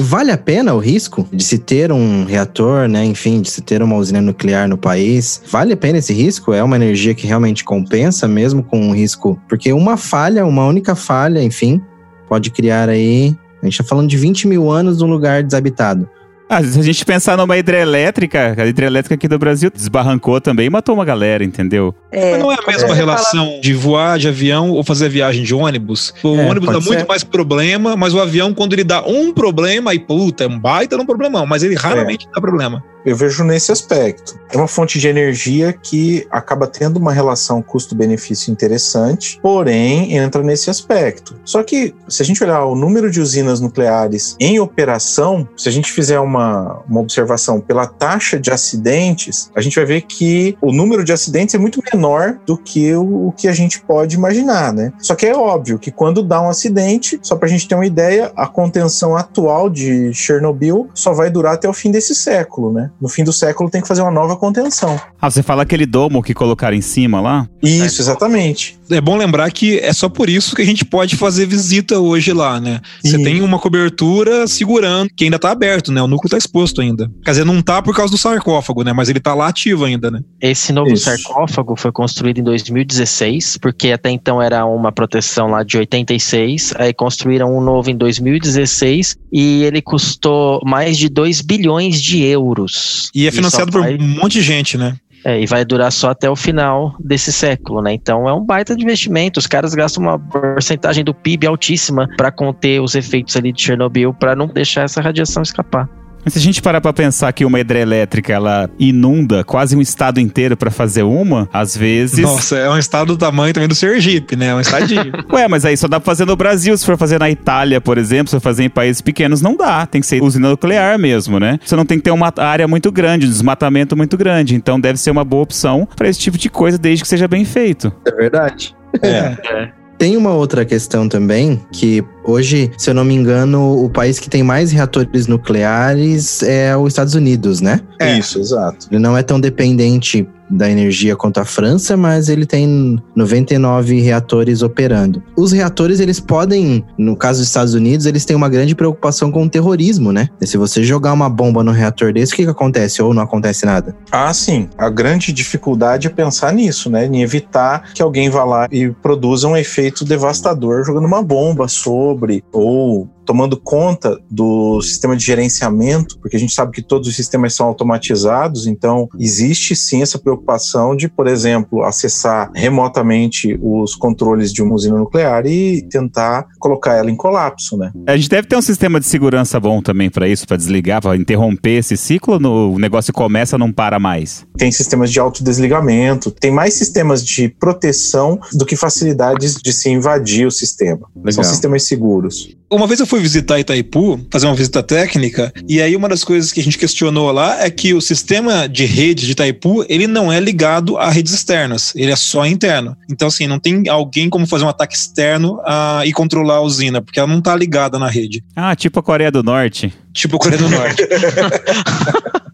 Vale a pena o risco de se ter um reator, né? Enfim, de se ter uma usina nuclear no país? Vale a pena esse risco? É uma energia que realmente compensa, mesmo com um risco? Porque uma falha, uma única falha, enfim, pode criar aí. A gente tá falando de 20 mil anos num lugar desabitado. Ah, se a gente pensar numa hidrelétrica, a hidrelétrica aqui do Brasil desbarrancou também e matou uma galera, entendeu? É, Mas não é a mesma relação de voar de avião ou fazer viagem de ônibus. O É, ônibus dá pode muito ser. mais problema, mas o avião, quando ele dá um problema, aí puta, é um baita num problemão, mas ele raramente dá problema. Eu vejo nesse aspecto. É uma fonte de energia que acaba tendo uma relação custo-benefício interessante, porém entra nesse aspecto. Só que, se a gente olhar o número de usinas nucleares em operação, se a gente fizer uma, uma observação pela taxa de acidentes, a gente vai ver que o número de acidentes é muito menor do que o, o que a gente pode imaginar, né? Só que é óbvio que quando dá um acidente, só para a gente ter uma ideia, a contenção atual de Chernobyl só vai durar até o fim desse século, né? No fim do século tem que fazer uma nova contenção. Ah, você fala aquele domo que colocaram em cima lá? Isso, exatamente. É bom lembrar que é só por isso que a gente pode fazer visita hoje lá, né? Você tem uma cobertura segurando, que ainda tá aberto, né? O núcleo tá exposto ainda. Quer dizer, não tá por causa do sarcófago, né? Mas ele tá lá ativo ainda, né? Esse novo Isso. sarcófago foi construído em 2016, porque até então era uma proteção lá de 86, aí construíram um novo em 2016 e ele custou mais de 2 bilhões de euros. E é financiado por vai- um monte de gente, né? É, e vai durar só até o final desse século, né? Então é um baita de investimento. Os caras gastam uma porcentagem do PIB altíssima para conter os efeitos ali de Chernobyl, para não deixar essa radiação escapar. Mas se a gente parar pra pensar que uma hidrelétrica ela inunda quase um estado inteiro pra fazer uma, às vezes. Nossa, é um estado do tamanho também do Sergipe, né? É um estadinho. [LAUGHS] Ué, mas aí só dá pra fazer no Brasil. Se for fazer na Itália, por exemplo, se for fazer em países pequenos, não dá. Tem que ser usina nuclear mesmo, né? Você não tem que ter uma área muito grande, um desmatamento muito grande. Então deve ser uma boa opção pra esse tipo de coisa, desde que seja bem feito. É verdade. é. Tem uma outra questão também, que hoje, se eu não me engano, o país que tem mais reatores nucleares é os Estados Unidos, né? É. Isso, exato. Ele não é tão dependente da energia quanto a França, mas ele tem 99 reatores operando. Os reatores, eles podem, no caso dos Estados Unidos, eles têm uma grande preocupação com o terrorismo, né? E se você jogar uma bomba no reator desse, o que, que acontece? Ou não acontece nada? Ah, sim. A grande dificuldade é pensar nisso, né? Em evitar que alguém vá lá e produza um efeito devastador jogando uma bomba sobre ou tomando conta do sistema de gerenciamento, porque a gente sabe que todos os sistemas são automatizados, então existe sim essa preocupação de, por exemplo, acessar remotamente os controles de uma usina nuclear e tentar colocar ela em colapso, né? A gente deve ter um sistema de segurança bom também para isso, para desligar, para interromper esse ciclo, no, o negócio começa não para mais. Tem sistemas de autodesligamento, tem mais sistemas de proteção do que facilidades de se invadir o sistema. Legal. São sistemas seguros. Uma vez eu fui visitar Itaipu, fazer uma visita técnica, e aí uma das coisas que a gente questionou lá é que o sistema de rede de Itaipu, ele não é ligado a redes externas, ele é só interno. Então, assim, não tem alguém como fazer um ataque externo ah, e controlar a usina, porque ela não tá ligada na rede. Ah, tipo a Coreia do Norte. Tipo a Coreia do Norte. [LAUGHS]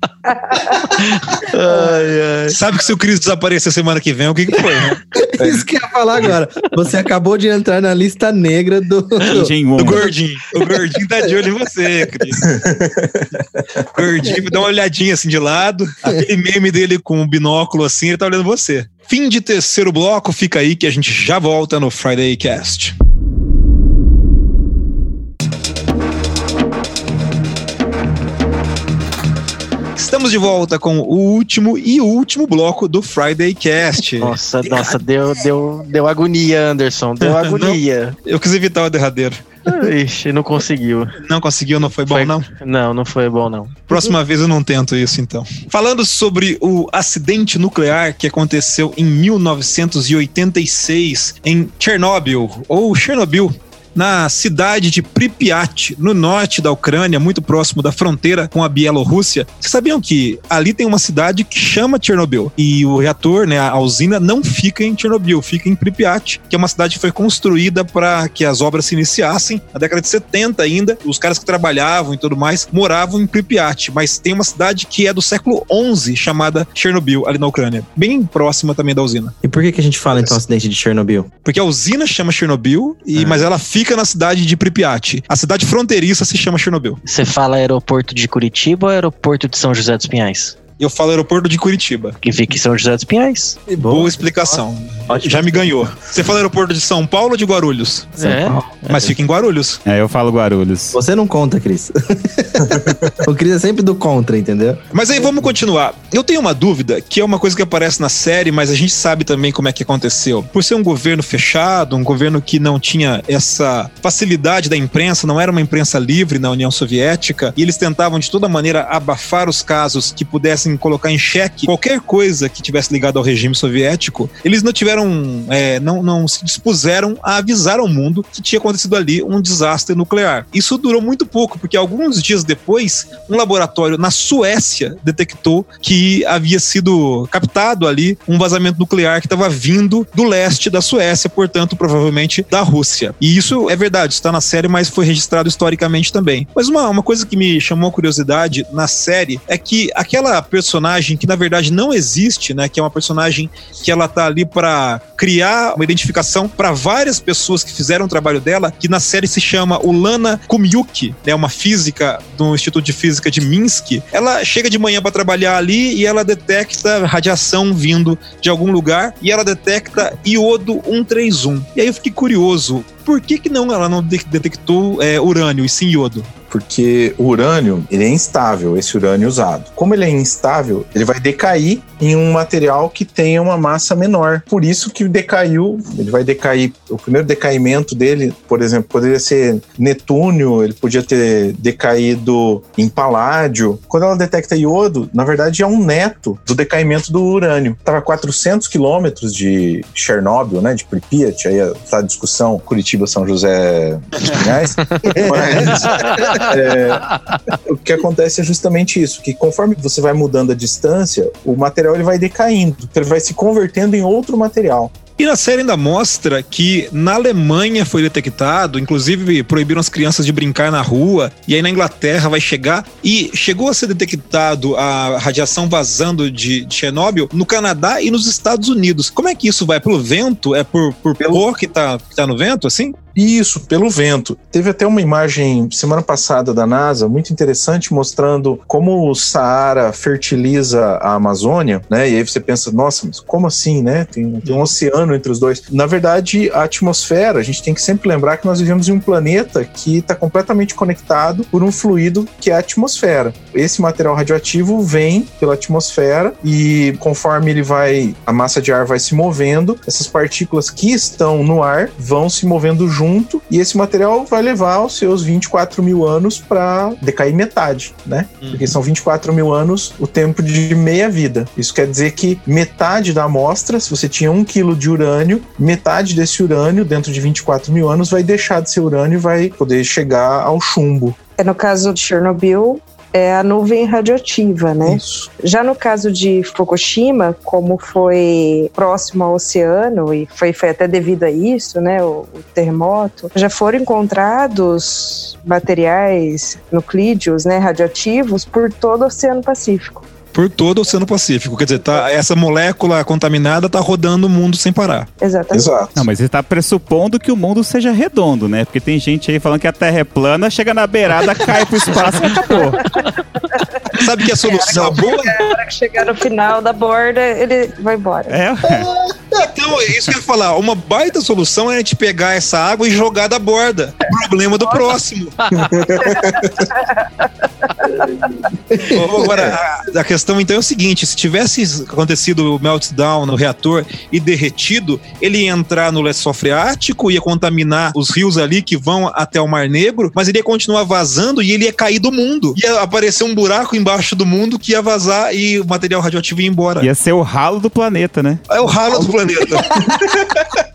Sabe que se o Cris desaparecer semana que vem, o que, que foi, né? [LAUGHS] Isso que eu ia falar agora. Você acabou de entrar na lista negra do. Kim Jong-un. O gordinho. O gordinho tá de olho em você, Cris. O [LAUGHS] gordinho dá uma olhadinha assim de lado. Aquele meme dele com um binóculo assim, ele tá olhando você. Fim de terceiro bloco, fica aí que a gente já volta no Friday Cast. Estamos de volta com o último e último bloco do Friday Cast. [LAUGHS] Nossa, nossa, deu, deu, deu agonia, Anderson. Deu agonia. Eu quis evitar o derradeiro. Ixi, não conseguiu. Não conseguiu, não foi bom, Foi- não? Não, não foi bom, não. Próxima vez eu não tento isso, então. Falando sobre o acidente nuclear que aconteceu em 1986 em Chernobyl, ou Chernobyl, na cidade de Pripyat, no norte da Ucrânia, muito próximo da fronteira com a Bielorrússia. Vocês sabiam que ali tem uma cidade que chama Chernobyl e o reator, né, a usina não fica em Chernobyl, fica em Pripyat, que é uma cidade que foi construída para que as obras se iniciassem na década de 70 ainda. Os caras que trabalhavam e tudo mais moravam em Pripyat, mas tem uma cidade que é do século 11 chamada Chernobyl ali na Ucrânia, bem próxima também da usina. E por que, que a gente fala então acidente de Chernobyl? Porque a usina chama Chernobyl, e, Ah. mas ela fica na cidade de Pripyat. A cidade fronteiriça se chama Chernobyl. Você fala aeroporto de Curitiba ou aeroporto de São José dos Pinhais? Eu falo aeroporto de Curitiba. Que fica em São José dos Pinhais. Boa, explicação. Ótimo. Já me ganhou. Você fala aeroporto de São Paulo ou de Guarulhos? É. Mas fica em Guarulhos. É, eu falo Guarulhos. Você não conta, Cris. [LAUGHS] o Cris é sempre do contra, entendeu? Mas aí vamos continuar. Eu tenho uma dúvida, que é uma coisa que aparece na série, mas a gente sabe também como é que aconteceu. Por ser um governo fechado, um governo que não tinha essa facilidade da imprensa, não era uma imprensa livre na União Soviética, e eles tentavam de toda maneira abafar os casos que pudessem colocar em xeque qualquer coisa que tivesse ligado ao regime soviético, eles não tiveram, é, não, não se dispuseram a avisar ao mundo que tinha acontecido ali um desastre nuclear. Isso durou muito pouco, porque alguns dias depois, um laboratório na Suécia detectou que havia sido captado ali um vazamento nuclear que estava vindo do leste da Suécia, portanto, provavelmente da Rússia. E isso é verdade, está na série, mas foi registrado historicamente também. Mas uma, uma coisa que me chamou a curiosidade na série é que aquela personagem que na verdade não existe, né, que é uma personagem que ela tá ali para criar uma identificação para várias pessoas que fizeram o trabalho dela, que na série se chama Ulana Kumyuki, né, uma física do Instituto de Física de Minsk. Ela chega de manhã para trabalhar ali e ela detecta radiação vindo de algum lugar e ela detecta iodo 131. E aí eu fiquei curioso, por que que não ela não de- detectou é, urânio e sim iodo? Porque o urânio, ele é instável, esse urânio usado. Como ele é instável, ele vai decair em um material que tenha uma massa menor. Por isso que decaiu, ele vai decair. O primeiro decaimento dele, por exemplo, poderia ser netúnio, ele podia ter decaído em paládio. Quando ela detecta iodo, na verdade é um neto do decaimento do urânio. Estava a 400 quilômetros de Chernobyl, né, de Pripyat, aí está a discussão Curitiba, São José dos Pinhais. [LAUGHS] Mas é, o que acontece é justamente isso, que conforme você vai mudando a distância, o material ele vai decaindo, ele vai se convertendo em outro material. E na série ainda mostra que na Alemanha foi detectado, inclusive proibiram as crianças de brincar na rua, e aí na Inglaterra vai chegar, e chegou a ser detectado a radiação vazando de, Chernobyl no Canadá e nos Estados Unidos. Como é que isso vai? Pelo vento? É por, por pelo... que tá, que tá no vento, assim? Isso, pelo vento. Teve até uma imagem semana passada da NASA muito interessante mostrando como o Saara fertiliza a Amazônia, né? E aí você pensa, nossa, mas como assim, né? Tem, tem um oceano entre os dois. Na verdade, a atmosfera, a gente tem que sempre lembrar que nós vivemos em um planeta que está completamente conectado por um fluido que é a atmosfera. Esse material radioativo vem pela atmosfera e conforme ele vai, a massa de ar vai se movendo, essas partículas que estão no ar vão se movendo junto junto e esse material vai levar os seus 24 mil anos para decair metade, né? Uhum. Porque são 24 mil anos o tempo de meia vida. Isso quer dizer que metade da amostra, se você tinha um quilo de urânio, metade desse urânio, dentro de 24 mil anos, vai deixar de ser urânio e vai poder chegar ao chumbo. É no caso de Chernobyl, é a nuvem radioativa, né? Isso. Já no caso de Fukushima, como foi próximo ao oceano e foi, foi até devido a isso, né, o, o terremoto, já foram encontrados materiais nuclídeos, né, radioativos por todo o Oceano Pacífico por todo o Oceano Pacífico. Quer dizer, tá, essa molécula contaminada tá rodando o mundo sem parar. Exatamente. Exato. Não, mas ele tá pressupondo que o mundo seja redondo, né? Porque tem gente aí falando que a Terra é plana, chega na beirada, [LAUGHS] cai pro espaço e acabou. Sabe que a solução é, boa? A hora que chegar no final da borda, ele vai embora. É. Então, é isso que eu ia falar. Uma baita solução é a gente pegar essa água e jogar da borda. Problema do próximo. [LAUGHS] [LAUGHS] Agora, a, a, questão então é o seguinte: se tivesse acontecido o meltdown no reator e derretido, ele ia entrar no lençol freático, ia contaminar os rios ali que vão até o Mar Negro, mas ele ia continuar vazando e ele ia cair do mundo. Ia aparecer um buraco embaixo do mundo que ia vazar e o material radioativo ia embora. Ia ser o ralo do planeta, né? É o ralo do planeta. [LAUGHS]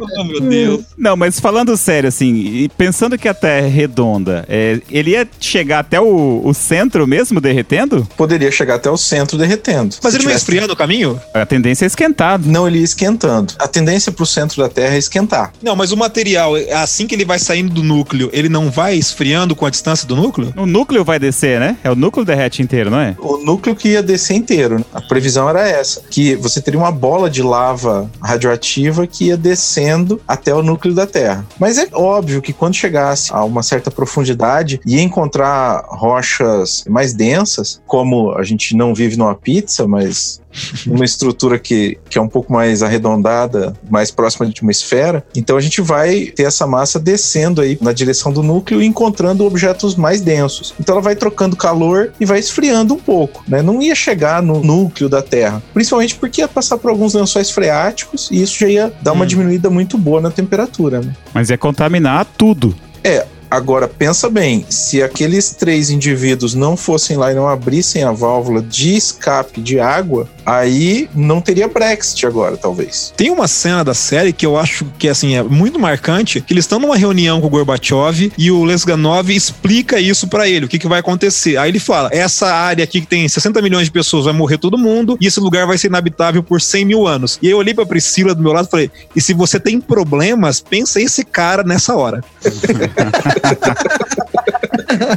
oh, meu Deus. Não, mas falando sério, assim, pensando que a Terra é redonda, é, ele ia chegar até o, o, centro mesmo derretendo? Poderia chegar até o centro derretendo. Mas ele não ia esfriando o caminho? A tendência é esquentar. Não, ele ia esquentando. A tendência pro centro da Terra é esquentar. Não, mas o material, assim que ele vai saindo do núcleo, ele não vai esfriando com a distância do núcleo? O núcleo vai descer, né? É o núcleo derrete inteiro, não é? O núcleo que ia descer inteiro. A previsão era essa, que você teria uma bola de lava radioativa que ia descendo até o núcleo da Terra. Mas é óbvio que quando chegasse a uma certa profundidade ia encontrar rochas mais densas, como a gente não vive numa pizza, mas [LAUGHS] uma estrutura que, que é um pouco mais arredondada, mais próxima de uma esfera. Então a gente vai ter essa massa descendo aí na direção do núcleo e encontrando objetos mais densos. Então ela vai trocando calor e vai esfriando um pouco, né? Não ia chegar no núcleo da Terra, principalmente porque ia passar por alguns lençóis freáticos e isso já ia dar uma hum. diminuída muito boa na temperatura, né? Mas ia contaminar tudo. É, Agora, pensa bem, se aqueles três indivíduos não fossem lá e não abrissem a válvula de escape de água, aí não teria Brexit agora, talvez. Tem uma cena da série que eu acho que assim é muito marcante, que eles estão numa reunião com o Gorbachev e o Lesganov explica isso para ele, o que, que vai acontecer. Aí ele fala, essa área aqui que tem 60 milhões de pessoas vai morrer todo mundo e esse lugar vai ser inabitável por 100 mil anos. E aí eu olhei pra Priscila do meu lado e falei, e se você tem problemas, pensa esse cara nessa hora. [LAUGHS]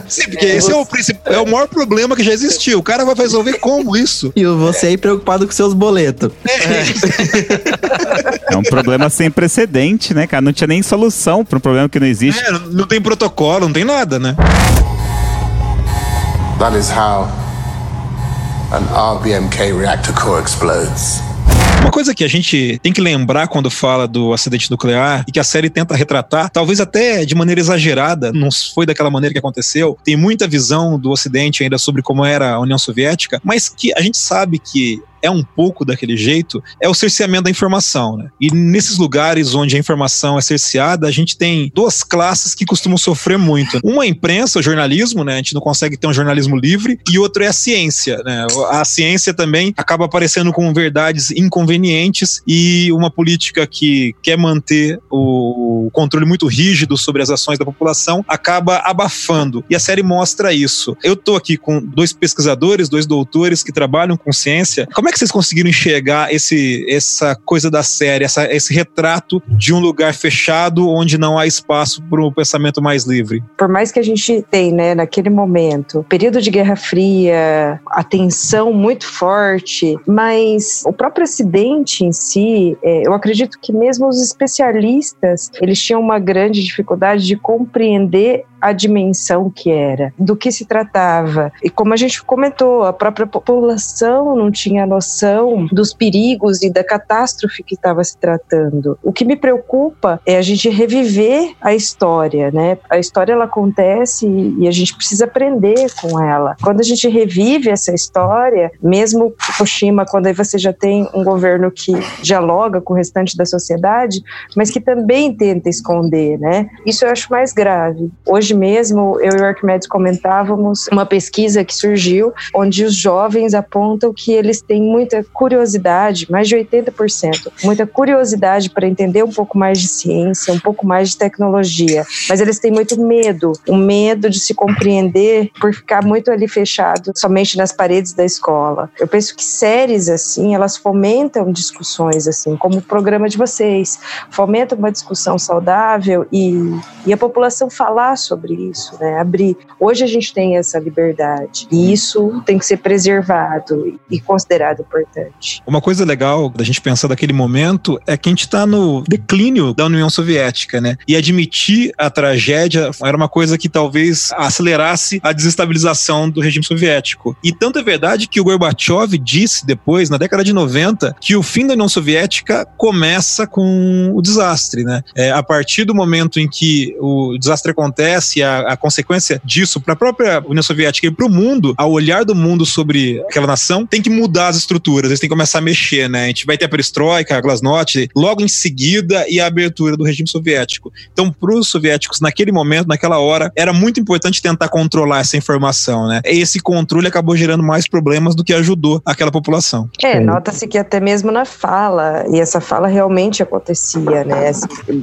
Sim, porque é, esse você... é, o principal, é o maior problema que já existiu. O cara vai resolver como isso? E você aí preocupado com seus boletos. É. é um problema sem precedente, né, cara? Não tinha nem solução para um problema que não existe. É, não tem protocolo, não tem nada, né? That is how an RBMK reactor core explodes. Uma coisa que a gente tem que lembrar quando fala do acidente nuclear e que a série tenta retratar, talvez até de maneira exagerada, não foi daquela maneira que aconteceu, tem muita visão do Ocidente ainda sobre como era a União Soviética, mas que a gente sabe que é um pouco daquele jeito, é o cerceamento da informação. Né? E nesses lugares onde a informação é cerceada, a gente tem duas classes que costumam sofrer muito. Uma é a imprensa, o jornalismo, né? a gente não consegue ter um jornalismo livre, e outro é a ciência. Né? A ciência também acaba aparecendo com verdades inconvenientes e uma política que quer manter o controle muito rígido sobre as ações da população acaba abafando. E a série mostra isso. Eu estou aqui com dois pesquisadores, dois doutores que trabalham com ciência. Como é que vocês conseguiram enxergar esse, essa coisa da série, essa, esse retrato de um lugar fechado onde não há espaço para o pensamento mais livre? Por mais que a gente tem, né, naquele momento, período de Guerra Fria, a tensão muito forte, mas o próprio acidente em si, é, eu acredito que mesmo os especialistas, eles tinham uma grande dificuldade de compreender a dimensão que era, do que se tratava. E como a gente comentou, a própria população não tinha noção dos perigos e da catástrofe que estava se tratando. O que me preocupa é a gente reviver a história, né? A história ela acontece e a gente precisa aprender com ela. Quando a gente revive essa história, mesmo Fukushima, quando aí você já tem um governo que dialoga com o restante da sociedade, mas que também tenta esconder, né? Isso eu acho mais grave. Hoje Hoje mesmo, eu e o Arquimedes comentávamos uma pesquisa que surgiu, onde os jovens apontam que eles têm muita curiosidade, mais de 80%, muita curiosidade para entender um pouco mais de ciência, um pouco mais de tecnologia, mas eles têm muito medo, o medo de se compreender por ficar muito ali fechado somente nas paredes da escola. Eu penso que séries assim, elas fomentam discussões assim, como o programa de vocês, fomentam uma discussão saudável e, e a população falar sobre sobre isso, né? Abrir. Hoje a gente tem essa liberdade e isso tem que ser preservado e considerado importante. Uma coisa legal da gente pensar daquele momento é que a gente está no declínio da União Soviética, né? E admitir a tragédia era uma coisa que talvez acelerasse a desestabilização do regime soviético. E tanto é verdade que o Gorbachev disse depois, na década de 90, que o fim da União Soviética começa com o desastre, né? É, a partir do momento em que o desastre acontece acontece, a, a consequência disso para a própria União Soviética e para o mundo, ao olhar do mundo sobre aquela nação, tem que mudar as estruturas, eles têm que começar a mexer, né? A gente vai ter a perestroika, a glasnost, logo em seguida e a abertura do regime soviético. Então, para os soviéticos, naquele momento, naquela hora, era muito importante tentar controlar essa informação, né? E esse controle acabou gerando mais problemas do que ajudou aquela população. É, nota-se que até mesmo na fala, e essa fala realmente acontecia, né?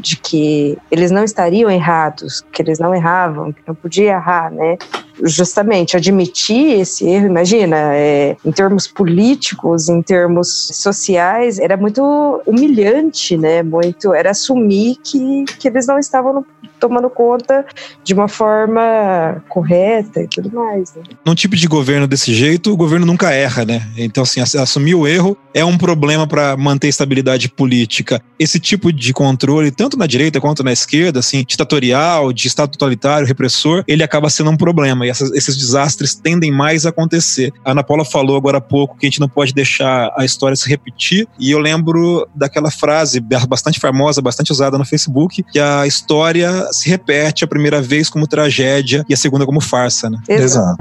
De que eles não estariam errados, que eles não erraram erravam, que não podia errar, né? Justamente admitir esse erro, imagina, é, em termos políticos, em termos sociais, era muito humilhante, né? Muito, era assumir que, que eles não estavam no tomando conta de uma forma correta e tudo mais. Né? Num tipo de governo desse jeito, o governo nunca erra, né? Então, assim, assumir o erro é um problema para manter estabilidade política. Esse tipo de controle, tanto na direita quanto na esquerda, assim, ditatorial, de Estado totalitário, repressor, ele acaba sendo um problema. E essas, esses desastres tendem mais a acontecer. A Ana Paula falou agora há pouco que a gente não pode deixar a história se repetir. E eu lembro daquela frase bastante famosa, bastante usada no Facebook, que a história se repete a primeira vez como tragédia e a segunda como farsa, né? Exato.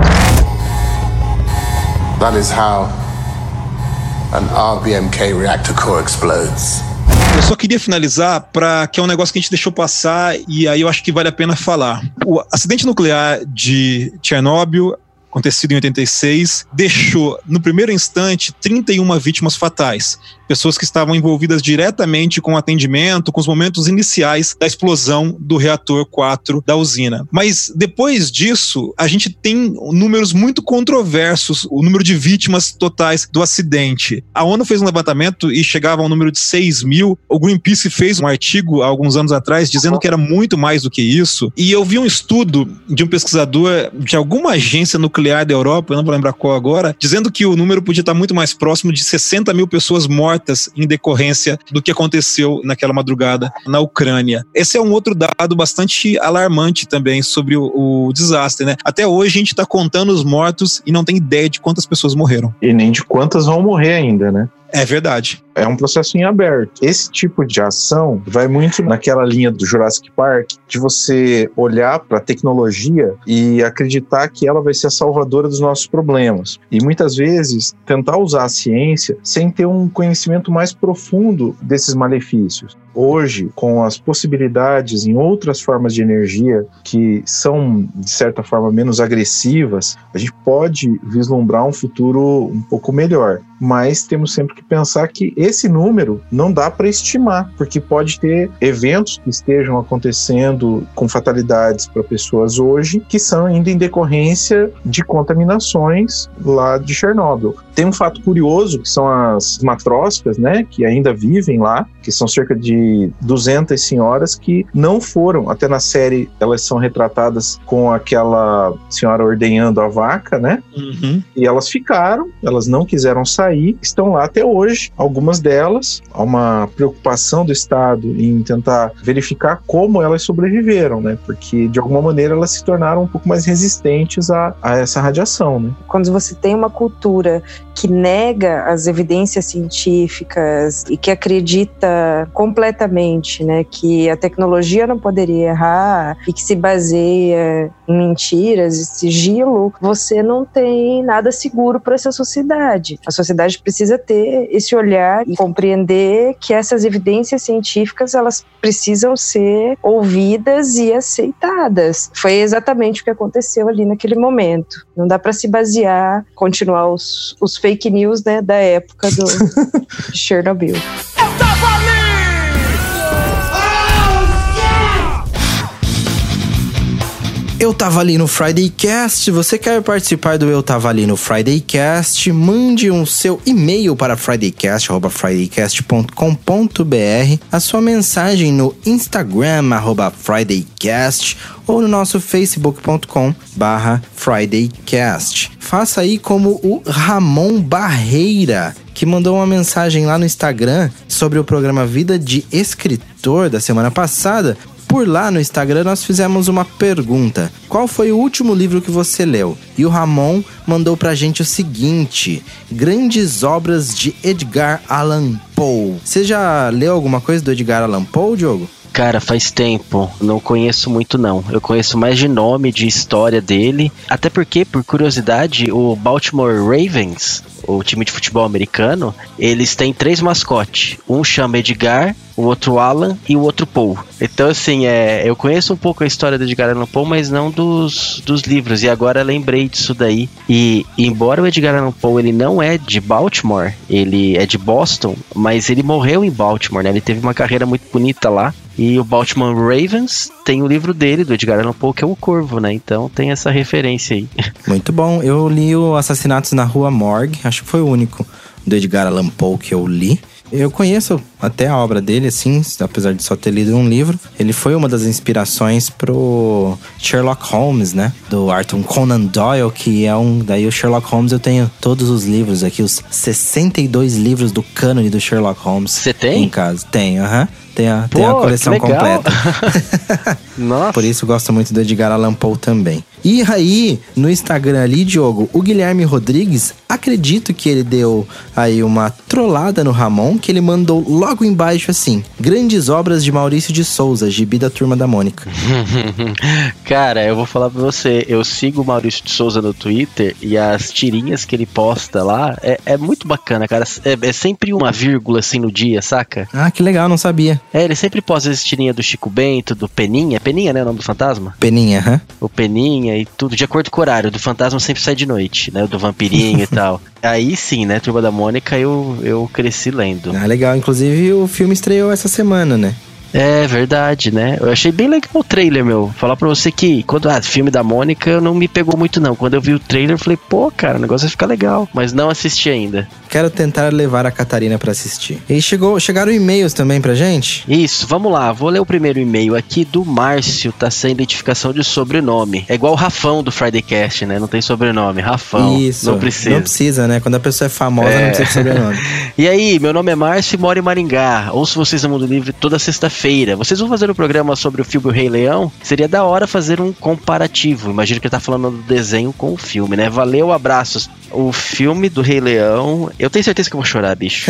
That is how an RBMK reactor core explodes. Eu só queria finalizar para que é um negócio que a gente deixou passar e aí eu acho que vale a pena falar. O acidente nuclear de Chernobyl acontecido em 86, deixou, no primeiro instante, 31 vítimas fatais pessoas que estavam envolvidas diretamente com o atendimento, com os momentos iniciais da explosão do reator 4 da usina. Mas depois disso, a gente tem números muito controversos, o número de vítimas totais do acidente. A ONU fez um levantamento e chegava ao número de 6 mil. O Greenpeace fez um artigo há alguns anos atrás dizendo que era muito mais do que isso. E eu vi um estudo de um pesquisador de alguma agência nuclear da Europa, eu não vou lembrar qual agora, dizendo que o número podia estar muito mais próximo de 60 mil pessoas mortas mortas em decorrência do que aconteceu naquela madrugada na Ucrânia. Esse é um outro dado bastante alarmante também sobre o, o desastre, né? Até hoje a gente está contando os mortos e não tem ideia de quantas pessoas morreram. E nem de quantas vão morrer ainda, né? É verdade. É um processo em aberto. Esse tipo de ação vai muito naquela linha do Jurassic Park, de você olhar para a tecnologia e acreditar que ela vai ser a salvadora dos nossos problemas. E muitas vezes tentar usar a ciência sem ter um conhecimento mais profundo desses malefícios. Hoje, com as possibilidades em outras formas de energia que são, de certa forma, menos agressivas, a gente pode vislumbrar um futuro um pouco melhor. Mas temos sempre que pensar que esse número não dá para estimar, porque pode ter eventos que estejam acontecendo com fatalidades para pessoas hoje que são ainda em decorrência de contaminações lá de Chernobyl. Tem um fato curioso que são as matróscas, né, que ainda vivem lá, que são cerca de 200 senhoras que não foram, até na série elas são retratadas com aquela senhora ordenhando a vaca, né? Uhum. E elas ficaram, elas não quiseram sair, estão lá até hoje. Algumas delas, há uma preocupação do Estado em tentar verificar como elas sobreviveram, né? Porque de alguma maneira elas se tornaram um pouco mais resistentes a, a essa radiação, né? Quando você tem uma cultura que nega as evidências científicas e que acredita completamente, né, que a tecnologia não poderia errar e que se baseia em mentiras e sigilo, você não tem nada seguro para essa sociedade. A sociedade precisa ter esse olhar e compreender que essas evidências científicas elas precisam ser ouvidas e aceitadas. Foi exatamente o que aconteceu ali naquele momento. Não dá para se basear, continuar os, os fake news né, da época do de [LAUGHS] Chernobyl. Eu tava ali no Friday Cast. Você quer participar do Eu Tava Ali no Friday Cast? Mande um seu e-mail para fridaycast@fridaycast.com.br, a sua mensagem no Instagram arroba @fridaycast ou no nosso facebook.com/barra fridaycast. Faça aí como o Ramon Barreira que mandou uma mensagem lá no Instagram sobre o programa Vida de Escritor da semana passada, por lá no Instagram nós fizemos uma pergunta: qual foi o último livro que você leu? E o Ramon mandou pra gente o seguinte: Grandes obras de Edgar Allan Poe. Você já leu alguma coisa do Edgar Allan Poe, Diogo? Cara, faz tempo. Não conheço muito, não. Eu conheço mais de nome, de história dele. Até porque, por curiosidade, o Baltimore Ravens, o time de futebol americano, eles têm três mascotes. Um chama Edgar, o outro Alan e o outro Paul. Então, assim, é, eu conheço um pouco a história do Edgar Allan Poe, mas não dos, dos livros. E agora lembrei disso daí. E embora o Edgar Allan Poe ele não é de Baltimore, ele é de Boston, mas ele morreu em Baltimore, né? Ele teve uma carreira muito bonita lá. E o Baltimore Ravens tem o livro dele, do Edgar Allan Poe, que é o Corvo, né? Então tem essa referência aí. [LAUGHS] Muito bom. Eu li o Assassinatos na Rua Morgue, acho que foi o único do Edgar Allan Poe que eu li. Eu conheço até a obra dele, assim, apesar de só ter lido um livro. Ele foi uma das inspirações pro Sherlock Holmes, né? Do Arthur Conan Doyle, que é um. Daí o Sherlock Holmes eu tenho todos os livros aqui, os 62 livros do cânone do Sherlock Holmes. Você tem? Em casa. Tenho, aham. Tem a, tem a Pô, coleção que legal. completa. [LAUGHS] [LAUGHS] Nossa. Por isso gosto muito do Edgar Allan Poe também. E aí, no Instagram ali, Diogo, o Guilherme Rodrigues, acredito que ele deu aí uma trollada no Ramon, que ele mandou logo embaixo assim: Grandes obras de Maurício de Souza, gibi da turma da Mônica. [LAUGHS] Cara, eu vou falar pra você, eu sigo o Maurício de Souza no Twitter e as tirinhas que ele posta lá é, é muito bacana, cara. É, é sempre uma vírgula assim no dia, saca? Ah, que legal, não sabia. É, ele sempre posta essa tirinha do Chico Bento, do Peninha. Peninha, né? O nome do fantasma? Peninha, hã? O Peninha e tudo, de acordo com o horário. Do fantasma sempre sai de noite, né? O do vampirinho e tal. [LAUGHS] Aí sim, né? Turma da Mônica eu, eu cresci lendo. Ah, legal. Inclusive, o filme estreou essa semana, né? É verdade, né? Eu achei bem legal o trailer, meu. Falar pra você que quando ah, filme da Mônica não me pegou muito, não. Quando eu vi o trailer, eu falei, pô, cara, o negócio vai ficar legal. Mas não assisti ainda. Quero tentar levar a Catarina pra assistir. E chegou, chegaram e-mails também pra gente? Isso, vamos lá. Vou ler o primeiro e-mail aqui do Márcio, tá sem identificação de sobrenome. É igual o Rafão do Friday Cast, né? Não tem sobrenome. Rafão. Isso. Não precisa. Não precisa, né? Quando a pessoa é famosa, É. não precisa de sobrenome. [LAUGHS] E aí, meu nome é Márcio e moro em Maringá. Ouço vocês no Mundo Livre toda sexta-feira. Vocês vão fazer um programa sobre o filme O Rei Leão? Seria da hora fazer um comparativo. Imagino que ele tá falando do desenho com o filme, né? Valeu, abraços. O filme do Rei Leão, eu tenho certeza que eu vou chorar, bicho.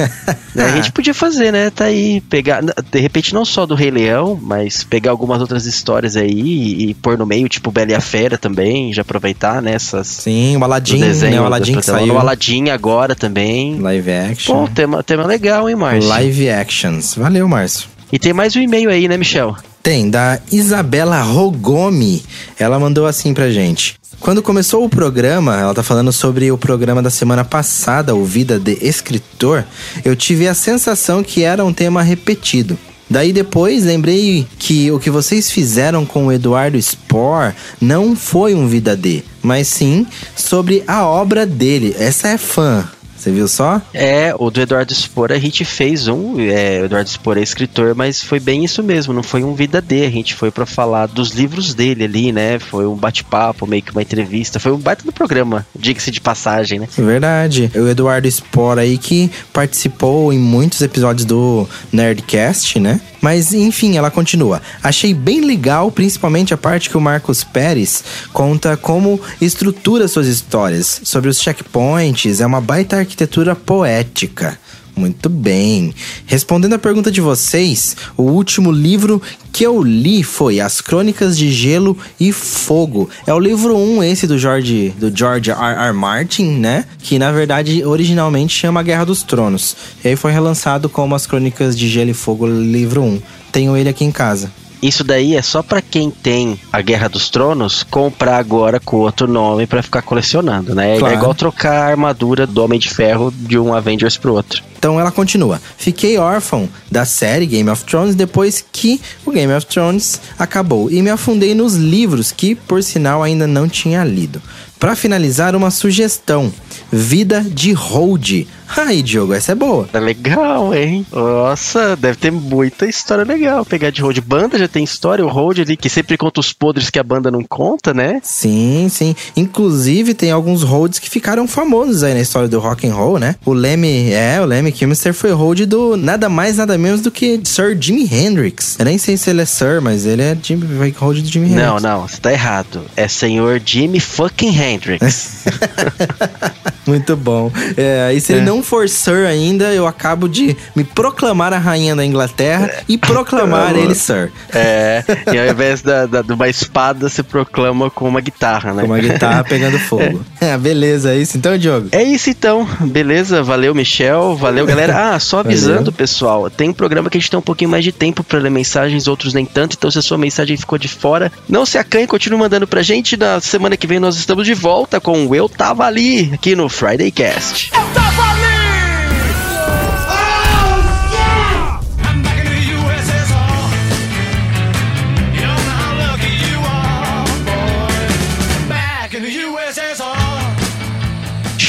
Né, [LAUGHS] A gente podia fazer, né? Tá aí, pegar, de repente não só do Rei Leão, mas pegar algumas outras histórias aí e, e pôr no meio, tipo Bela e a Fera também, já aproveitar nessas. Sim, o Aladdin, desenho, né? O Aladdin que saiu. O Aladdin agora também. Live action. Pô, tema, tema legal, hein, Márcio? Live actions. Valeu, Márcio. E tem mais um e-mail aí, né, Michel? Tem, da Isabela Rogomi. Ela mandou assim pra gente. Quando começou o programa, ela tá falando sobre o programa da semana passada, o Vida de Escritor, eu tive a sensação que era um tema repetido. Daí depois lembrei que o que vocês fizeram com o Eduardo Spohr não foi um Vida D, mas sim sobre a obra dele. Essa é fã. Você viu só? É, o do Eduardo Spor a gente fez um. É, o Eduardo Spor é escritor, mas foi bem isso mesmo, não foi um vida D. A gente foi para falar dos livros dele ali, né? Foi um bate-papo, meio que uma entrevista. Foi um baita do programa, diga-se de passagem, né? Verdade. O Eduardo Spor aí que participou em muitos episódios do Nerdcast, né? Mas enfim, ela continua. Achei bem legal, principalmente a parte que o Marcos Pérez conta como estrutura suas histórias, sobre os checkpoints, é uma baita arquitetura poética. Muito bem. Respondendo a pergunta de vocês, o último livro que eu li foi As Crônicas de Gelo e Fogo. É o livro 1 esse do George, do George R. R. Martin, né? Que na verdade originalmente chama Guerra dos Tronos. E aí foi relançado como As Crônicas de Gelo e Fogo, livro 1. Tenho ele aqui em casa. Isso daí é só para quem tem a Guerra dos Tronos comprar agora com outro nome para ficar colecionando, né? Claro. É igual trocar a armadura do Homem de Ferro de um Avengers pro outro. Então ela continua. Fiquei órfão da série Game of Thrones depois que o Game of Thrones acabou e me afundei nos livros que, por sinal, ainda não tinha lido. Para finalizar, uma sugestão: Vida de Hold. Ai, Diogo, essa é boa. Tá legal, hein? Nossa, deve ter muita história legal. Pegar de Road. Banda já tem história, o Road ali, que sempre conta os podres que a banda não conta, né? Sim, sim. Inclusive, tem alguns holds que ficaram famosos aí na história do rock and roll, né? O Lemmy, é, o Lemmy Kilmister foi hold do nada mais, nada menos do que Sir Jimi Hendrix. Eu nem sei se ele é Sir, mas ele é Jimmy, vai hold do Jimi Hendrix. Não, não, você tá errado. É senhor Jimmy fucking Hendrix. [LAUGHS] Muito bom. É, e se ele não for Sir ainda, eu acabo de me proclamar a rainha da Inglaterra e proclamar [LAUGHS] ele Sir. é, e ao invés da, da- de uma espada, se proclama com uma guitarra, né? Com uma guitarra pegando [LAUGHS] fogo. É, beleza, é isso então, Diogo? É isso então, beleza? Valeu, Michel. Valeu, [LAUGHS] galera. Ah, só avisando, Valeu. pessoal, tem um programa que a gente tem um pouquinho mais de tempo pra ler mensagens, outros nem tanto. Então, se a sua mensagem ficou de fora, não se acanhe, continue mandando pra gente. Na semana que vem nós estamos de volta com o Eu Tava Ali, aqui no Friday Cast.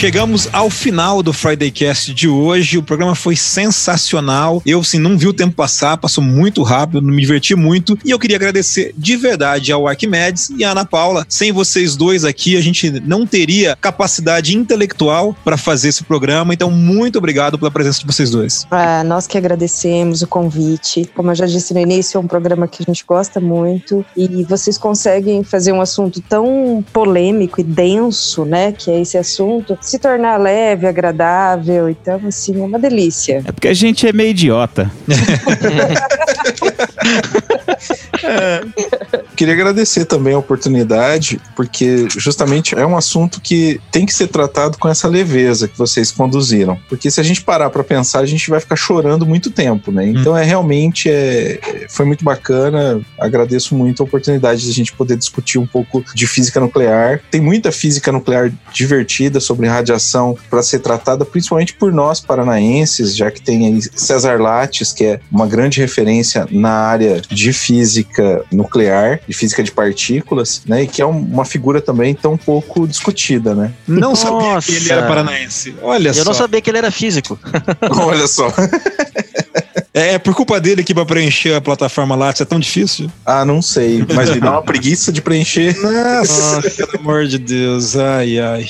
Chegamos ao final do Friday Cast de hoje. O programa foi sensacional. Eu, assim, não vi o tempo passar, passou muito rápido, me diverti muito. E eu queria agradecer de verdade ao Arquimedes e à Ana Paula. Sem vocês dois aqui, a gente não teria capacidade intelectual para fazer esse programa. Então, muito obrigado pela presença de vocês dois. Ah, nós que agradecemos o convite. Como eu já disse no início, é um programa que a gente gosta muito e vocês conseguem fazer um assunto tão polêmico e denso, né, que é esse assunto, se tornar leve, agradável. Então, assim, é uma delícia. É porque a gente é meio idiota. [LAUGHS] [LAUGHS] Queria agradecer também a oportunidade, porque justamente é um assunto que tem que ser tratado com essa leveza que vocês conduziram. Porque se a gente parar para pensar, a gente vai ficar chorando muito tempo, né? Então é realmente é, foi muito bacana. Agradeço muito a oportunidade de a gente poder discutir um pouco de física nuclear. Tem muita física nuclear divertida sobre radiação para ser tratada, principalmente por nós paranaenses, já que tem aí César Lattes, que é uma grande referência na área de física nuclear, de física de partículas, né? E que é um- uma figura também tão pouco discutida, né? Não sabia Nossa. que ele era paranaense. Olha Eu só. não sabia que ele era físico. [LAUGHS] Olha só. É, é por culpa dele que para preencher a plataforma Lattes é tão difícil? Ah, não sei, mas me dá uma preguiça de preencher. Nossa, pelo amor de Deus. Ai, ai.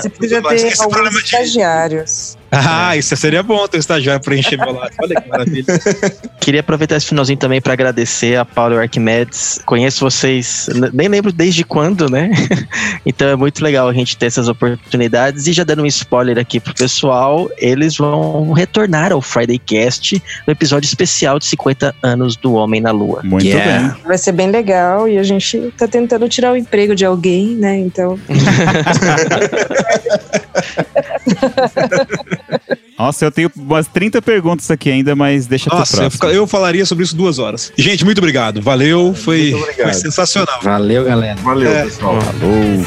Você podia ter alguns estagiários. Ah, isso seria bom ter um estagiário meu Lattes. Olha que maravilha. [LAUGHS] Queria aproveitar esse finalzinho também para agradecer a Paulo e o Arquimedes. Conheço vocês, nem lembro desde quando, né? [LAUGHS] então é muito legal a gente ter essas oportunidades. E já dando um spoiler aqui pro pessoal, eles vão retornar ao Friday Cast no episódio especial de 50 anos do Homem na Lua. Muito Yeah. bem. Vai ser bem legal e a gente tá tentando tirar o emprego de alguém, né? Então, [LAUGHS] Nossa, eu tenho umas 30 perguntas aqui ainda, mas deixa Nossa, eu, eu, falaria sobre isso duas horas. Gente, muito obrigado. Valeu, foi, obrigado. foi sensacional. Valeu, galera. Valeu, é. pessoal. Falou.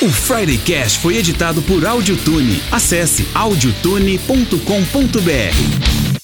O Friday Cast foi editado por Audiotune. Acesse audiotune.com.br.